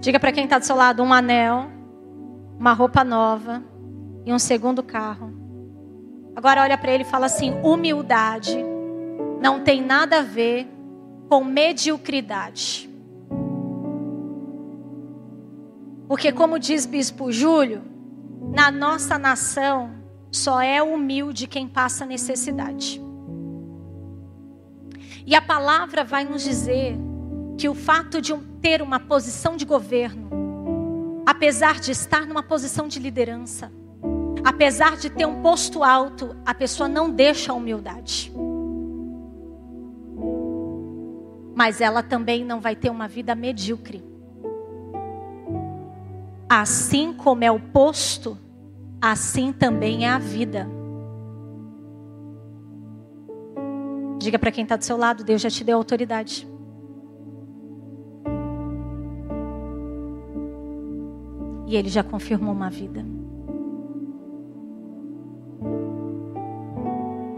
Diga para quem está do seu lado: um anel, uma roupa nova e um segundo carro. Agora olha para ele e fala assim: humildade não tem nada a ver com mediocridade. Porque, como diz Bispo Júlio, na nossa nação só é humilde quem passa necessidade. E a palavra vai nos dizer que o fato de ter uma posição de governo, apesar de estar numa posição de liderança, apesar de ter um posto alto, a pessoa não deixa a humildade. Mas ela também não vai ter uma vida medíocre. Assim como é o posto, assim também é a vida. Diga para quem está do seu lado: Deus já te deu autoridade. E ele já confirmou uma vida.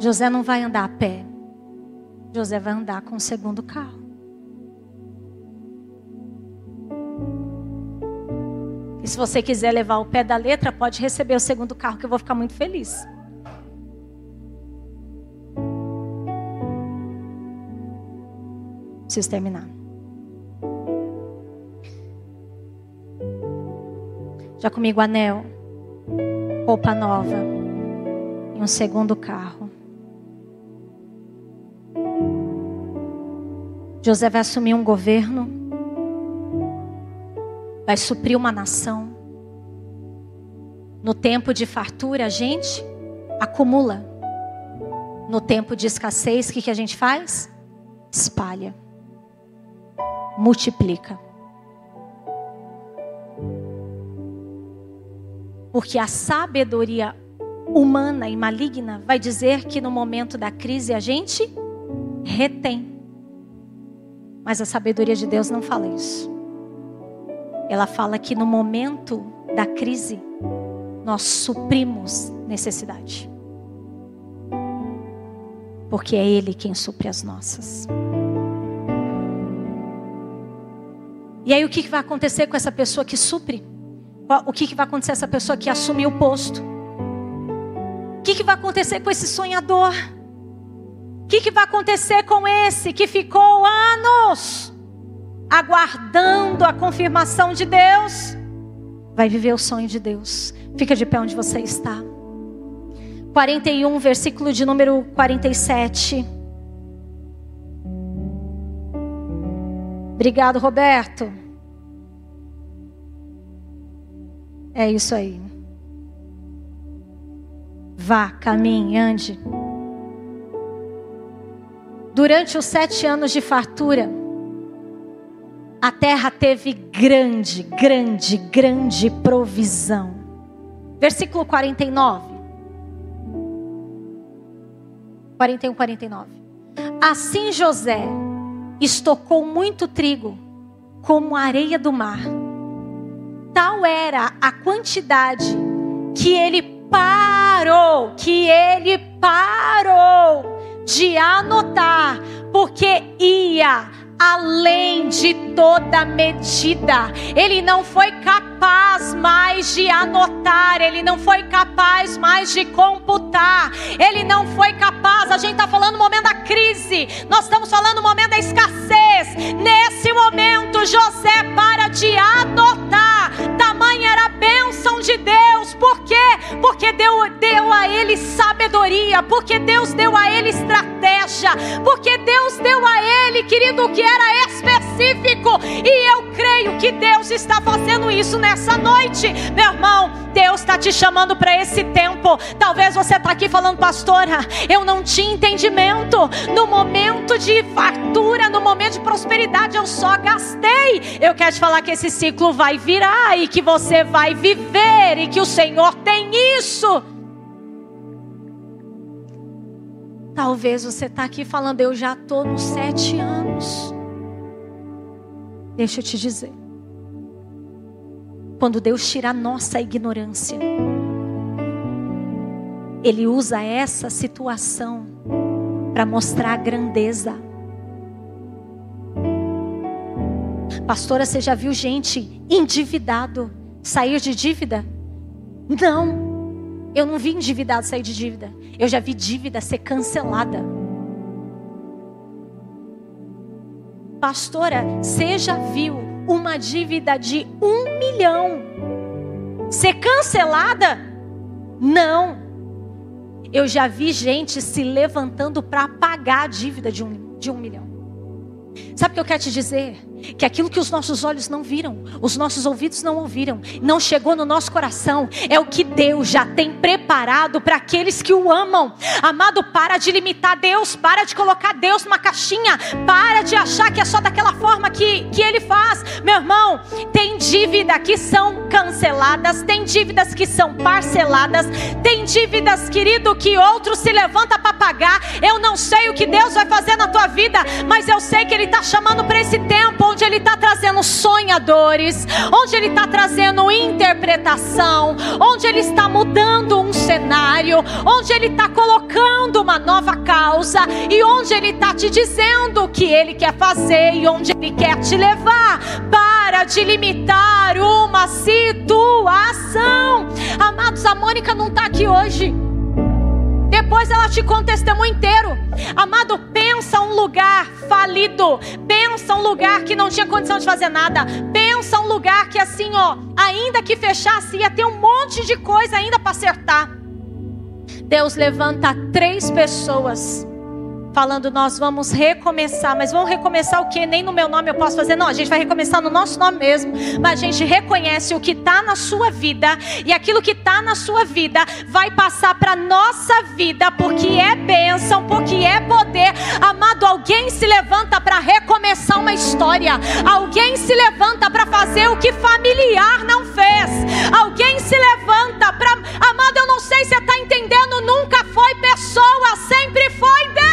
José não vai andar a pé. José vai andar com o segundo carro. E se você quiser levar o pé da letra, pode receber o segundo carro, que eu vou ficar muito feliz. Preciso terminar. Já comigo anel, roupa nova e um segundo carro. José vai assumir um governo, vai suprir uma nação. No tempo de fartura, a gente acumula. No tempo de escassez, o que, que a gente faz? espalha, multiplica. Porque a sabedoria humana e maligna vai dizer que no momento da crise a gente retém. Mas a sabedoria de Deus não fala isso. Ela fala que no momento da crise nós suprimos necessidade. Porque é Ele quem supre as nossas. E aí o que vai acontecer com essa pessoa que supre? O que vai acontecer essa pessoa que assumiu o posto? O que vai acontecer com esse sonhador? O que vai acontecer com esse que ficou anos aguardando a confirmação de Deus? Vai viver o sonho de Deus. Fica de pé onde você está. 41, versículo de número 47. Obrigado, Roberto. É isso aí. Vá, caminhe, ande. Durante os sete anos de fartura, a terra teve grande, grande, grande provisão. Versículo 49. 41, 49. Assim José estocou muito trigo, como a areia do mar. Tal era a quantidade que ele parou, que ele parou de anotar, porque ia além de toda medida. Ele não foi capaz mais de anotar, ele não foi capaz mais de computar, ele não foi capaz. A gente está falando no momento da crise, nós estamos falando no momento da escassez. Nesse momento, José para de anotar, tamanha era a bênção de Deus, por quê? Porque deu, deu a ele sabedoria, porque Deus deu a ele estratégia, porque Deus deu a ele, querido, o que era específico. E eu creio que Deus está fazendo isso nessa noite, meu irmão. Deus está te chamando para esse tempo. Talvez você está aqui falando, pastora, eu não tinha entendimento. No momento de fartura, no momento de prosperidade, eu só gastei. Eu quero te falar que esse ciclo vai virar e que você vai viver e que o Senhor tem isso. Talvez você está aqui falando, eu já estou nos sete anos. Deixa eu te dizer. Quando Deus tira a nossa ignorância, Ele usa essa situação para mostrar a grandeza. Pastora, você já viu gente endividado sair de dívida? Não, eu não vi endividado sair de dívida. Eu já vi dívida ser cancelada. Pastora, você já viu uma dívida de um milhão ser cancelada? Não. Eu já vi gente se levantando para pagar a dívida de um, de um milhão. Sabe o que eu quero te dizer? Que aquilo que os nossos olhos não viram, os nossos ouvidos não ouviram, não chegou no nosso coração, é o que Deus já tem preparado para aqueles que o amam. Amado, para de limitar Deus, para de colocar Deus numa caixinha, para de achar que é só daquela forma que, que Ele faz. Meu irmão, tem dívida que são canceladas, tem dívidas que são parceladas, tem dívidas, querido, que outro se levanta para pagar. Eu não sei o que Deus vai fazer na tua vida, mas eu sei que Ele está chamando para esse tempo onde Ele está trazendo sonhadores, onde Ele está trazendo interpretação, onde Ele está mudando um cenário, onde Ele está colocando uma nova causa e onde Ele está te dizendo o que Ele quer fazer e onde Ele quer te levar. Para de limitar uma situação. Amados, a Mônica não está aqui hoje. Depois ela te conta o testemunho inteiro. Amado, pensa um lugar falido. Pensa um lugar que não tinha condição de fazer nada. Pensa um lugar que assim, ó, ainda que fechasse, ia ter um monte de coisa ainda para acertar. Deus levanta três pessoas falando nós vamos recomeçar, mas vamos recomeçar o que? Nem no meu nome eu posso fazer, não, a gente vai recomeçar no nosso nome mesmo, mas a gente reconhece o que está na sua vida e aquilo que está na sua vida vai passar para nossa vida, porque é bênção, porque é poder. Amado, alguém se levanta para recomeçar uma história, alguém se levanta para fazer o que familiar não fez, alguém se levanta para, amado, eu não sei se você está entendendo, nunca foi pessoa, sempre foi Deus.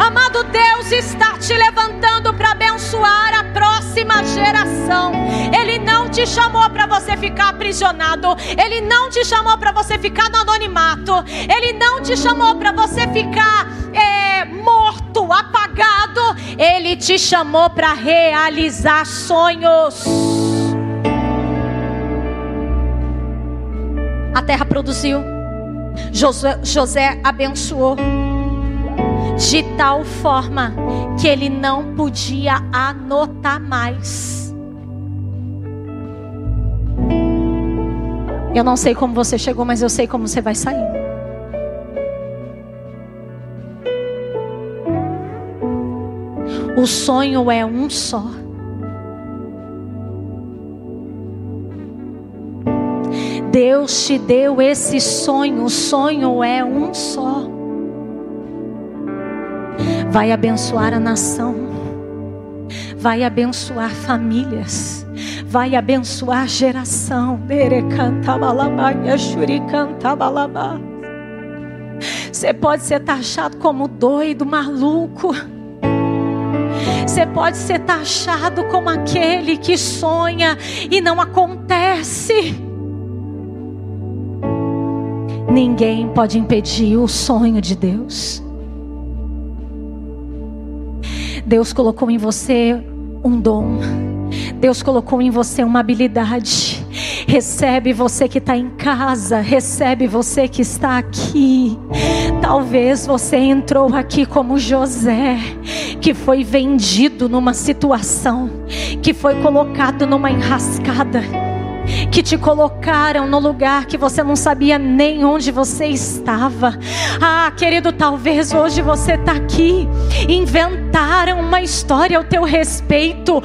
Amado Deus está te levantando para abençoar a próxima geração. Ele não te chamou para você ficar aprisionado. Ele não te chamou para você ficar no anonimato. Ele não te chamou para você ficar apagado. Ele te chamou para realizar sonhos. A terra produziu. José, José abençoou de tal forma que ele não podia anotar mais. Eu não sei como você chegou, mas eu sei como você vai sair. O sonho é um só. Deus te deu esse sonho, o sonho é um só. Vai abençoar a nação, vai abençoar famílias, vai abençoar geração. Você pode ser taxado como doido, maluco. Você pode ser taxado como aquele que sonha e não acontece. Ninguém pode impedir o sonho de Deus. Deus colocou em você um dom. Deus colocou em você uma habilidade. Recebe você que está em casa, recebe você que está aqui. Talvez você entrou aqui como José, que foi vendido numa situação, que foi colocado numa enrascada que te colocaram no lugar que você não sabia nem onde você estava. Ah, querido, talvez hoje você está aqui. Inventaram uma história ao teu respeito,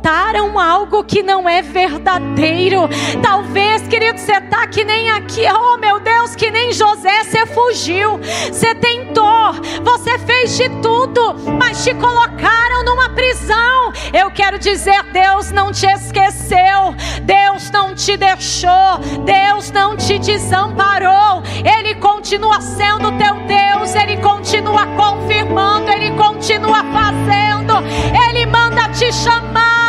contaram algo que não é verdadeiro. Talvez, querido, você está que nem aqui. Oh, meu Deus, que nem José, você fugiu, você tentou, você fez de tudo, mas te colocaram numa prisão. Eu quero dizer, Deus não te esqueceu. Deus não te deixou, Deus não te desamparou, Ele continua sendo teu Deus, Ele continua confirmando, Ele continua fazendo, Ele manda te chamar,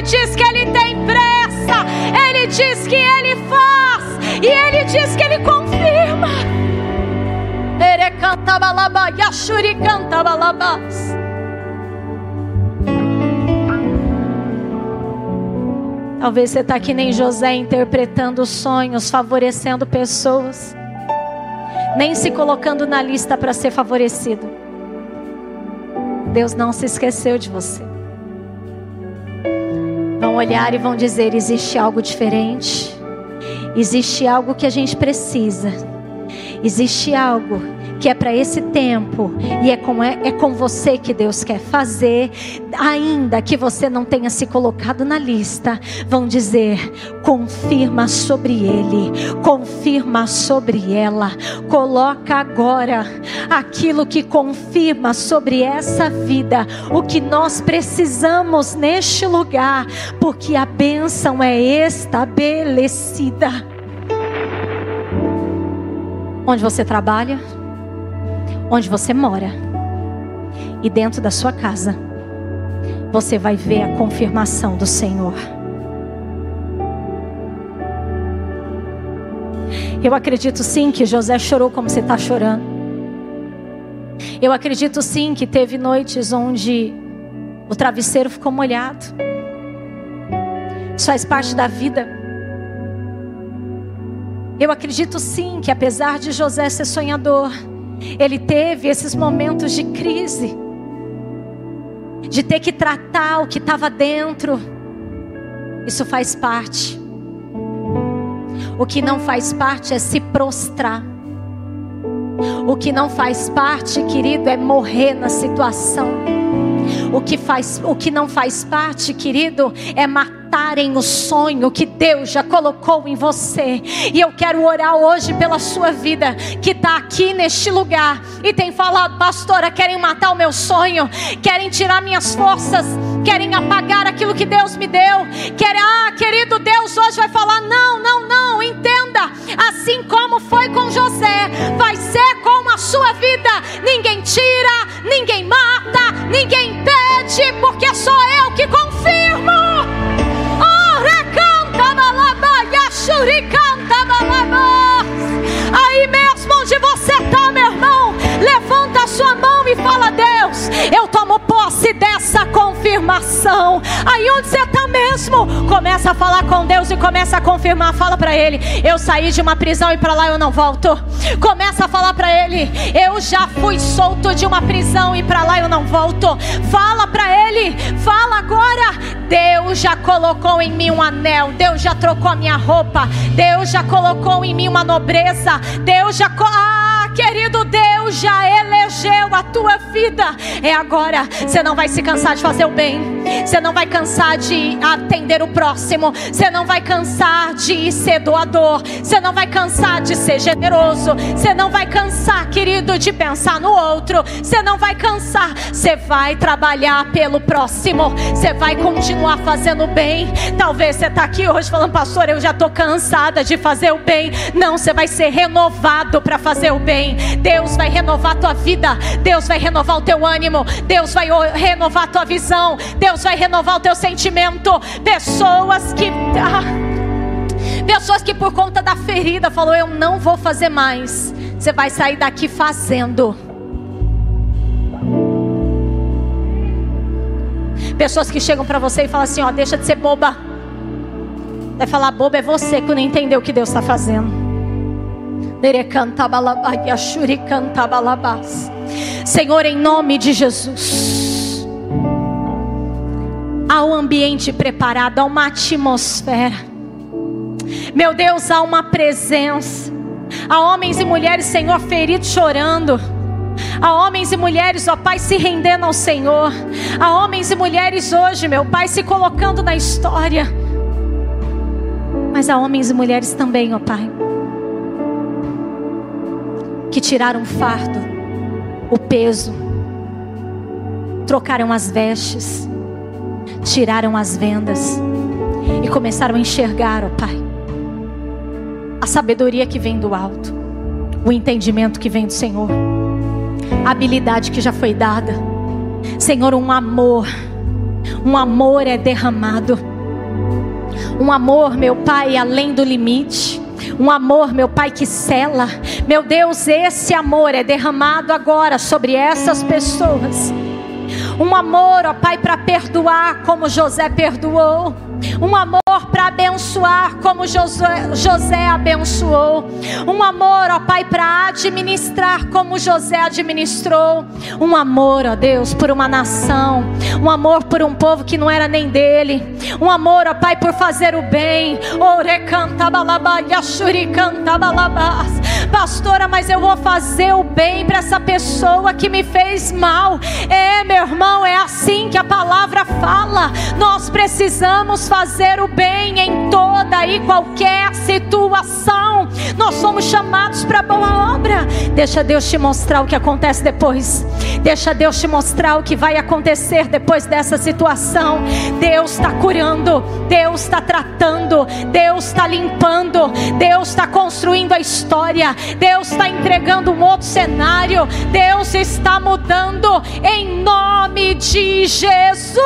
Ele diz que Ele tem pressa, Ele diz que Ele faz, e Ele diz que Ele confirma. Ele canta balaba, Yashuri canta balabas. Talvez você está que nem José interpretando sonhos, favorecendo pessoas, nem se colocando na lista para ser favorecido. Deus não se esqueceu de você. Olhar e vão dizer: existe algo diferente, existe algo que a gente precisa, existe algo que é para esse tempo e é com, é, é com você que Deus quer fazer, ainda que você não tenha se colocado na lista, vão dizer: confirma sobre ele, confirma sobre ela, coloca agora aquilo que confirma sobre essa vida, o que nós precisamos neste lugar, porque a bênção é estabelecida. Onde você trabalha? Onde você mora e dentro da sua casa, você vai ver a confirmação do Senhor. Eu acredito sim que José chorou como você está chorando. Eu acredito sim que teve noites onde o travesseiro ficou molhado. Isso faz parte da vida. Eu acredito sim que apesar de José ser sonhador, ele teve esses momentos de crise. de ter que tratar o que estava dentro. Isso faz parte. O que não faz parte é se prostrar. O que não faz parte, querido, é morrer na situação. O que, faz, o que não faz parte, querido, é matarem o sonho que Deus já colocou em você. E eu quero orar hoje pela sua vida, que está aqui neste lugar e tem falado, pastora, querem matar o meu sonho, querem tirar minhas forças, querem apagar aquilo que Deus me deu. Querem, ah, querido Deus, hoje vai falar: não, não, não, entenda. Assim como foi com José, vai ser com a sua vida. Ninguém tira, ninguém mata, ninguém impede, porque sou eu que confirmo. Aí mesmo onde você está, meu irmão, levanta a sua mão e fala: Deus, eu tomo posse dessa confirmação. Aí onde você está mesmo, começa a falar com Deus e começa a confirmar. Fala para Ele: Eu saí de uma prisão e para lá eu não volto. Começa a falar para Ele: Eu já fui solto de uma prisão e para lá eu não volto. Fala para Ele: Fala agora. Deus já colocou em mim um anel. Deus já trocou a minha roupa. Deus já colocou em mim uma nobreza. Deus já. Ah, querido Deus já elegeu a tua vida. É agora. Você não vai se cansar de fazer o bem. Você não vai cansar de atender o próximo. Você não vai cansar de ser doador. Você não vai cansar de ser generoso. Você não vai cansar, querido, de pensar no outro. Você não vai cansar. Você vai trabalhar pelo próximo. Você vai continuar fazendo bem. Talvez você está aqui hoje falando, pastor, eu já estou cansada de fazer o bem. Não, você vai ser renovado para fazer o bem. Deus vai renovar tua vida. Deus vai renovar o teu ânimo. Deus vai renovar tua visão. Deus vai renovar o teu sentimento. Pessoas que. Ah, pessoas que por conta da ferida falou, eu não vou fazer mais. Você vai sair daqui fazendo. Pessoas que chegam para você e falam assim: ó, deixa de ser boba. Vai falar, boba é você que não entendeu o que Deus está fazendo. Senhor, em nome de Jesus, há um ambiente preparado, há uma atmosfera. Meu Deus, há uma presença. Há homens e mulheres, Senhor, feridos chorando. Há homens e mulheres, ó Pai, se rendendo ao Senhor. Há homens e mulheres hoje, meu Pai, se colocando na história. Mas há homens e mulheres também, ó Pai, que tiraram o fardo, o peso, trocaram as vestes, tiraram as vendas e começaram a enxergar, ó Pai, a sabedoria que vem do alto, o entendimento que vem do Senhor a habilidade que já foi dada. Senhor, um amor, um amor é derramado. Um amor, meu Pai, além do limite. Um amor, meu Pai, que cela. Meu Deus, esse amor é derramado agora sobre essas pessoas. Um amor, ó Pai, para perdoar como José perdoou um amor para abençoar como José, José abençoou, um amor, ó Pai, para administrar como José administrou, um amor, ó Deus, por uma nação, um amor por um povo que não era nem dele, um amor, ó Pai, por fazer o bem. Pastora, mas eu vou fazer o bem para essa pessoa que me fez mal. É, meu irmão, é assim que a palavra fala. Nós precisamos fazer o bem em toda e qualquer situação. Nós somos chamados para boa obra. Deixa Deus te mostrar o que acontece depois. Deixa Deus te mostrar o que vai acontecer depois dessa situação. Deus está curando, Deus está tratando, Deus está limpando, Deus está construindo a história, Deus está entregando um outro cenário, Deus está mudando em nome de Jesus.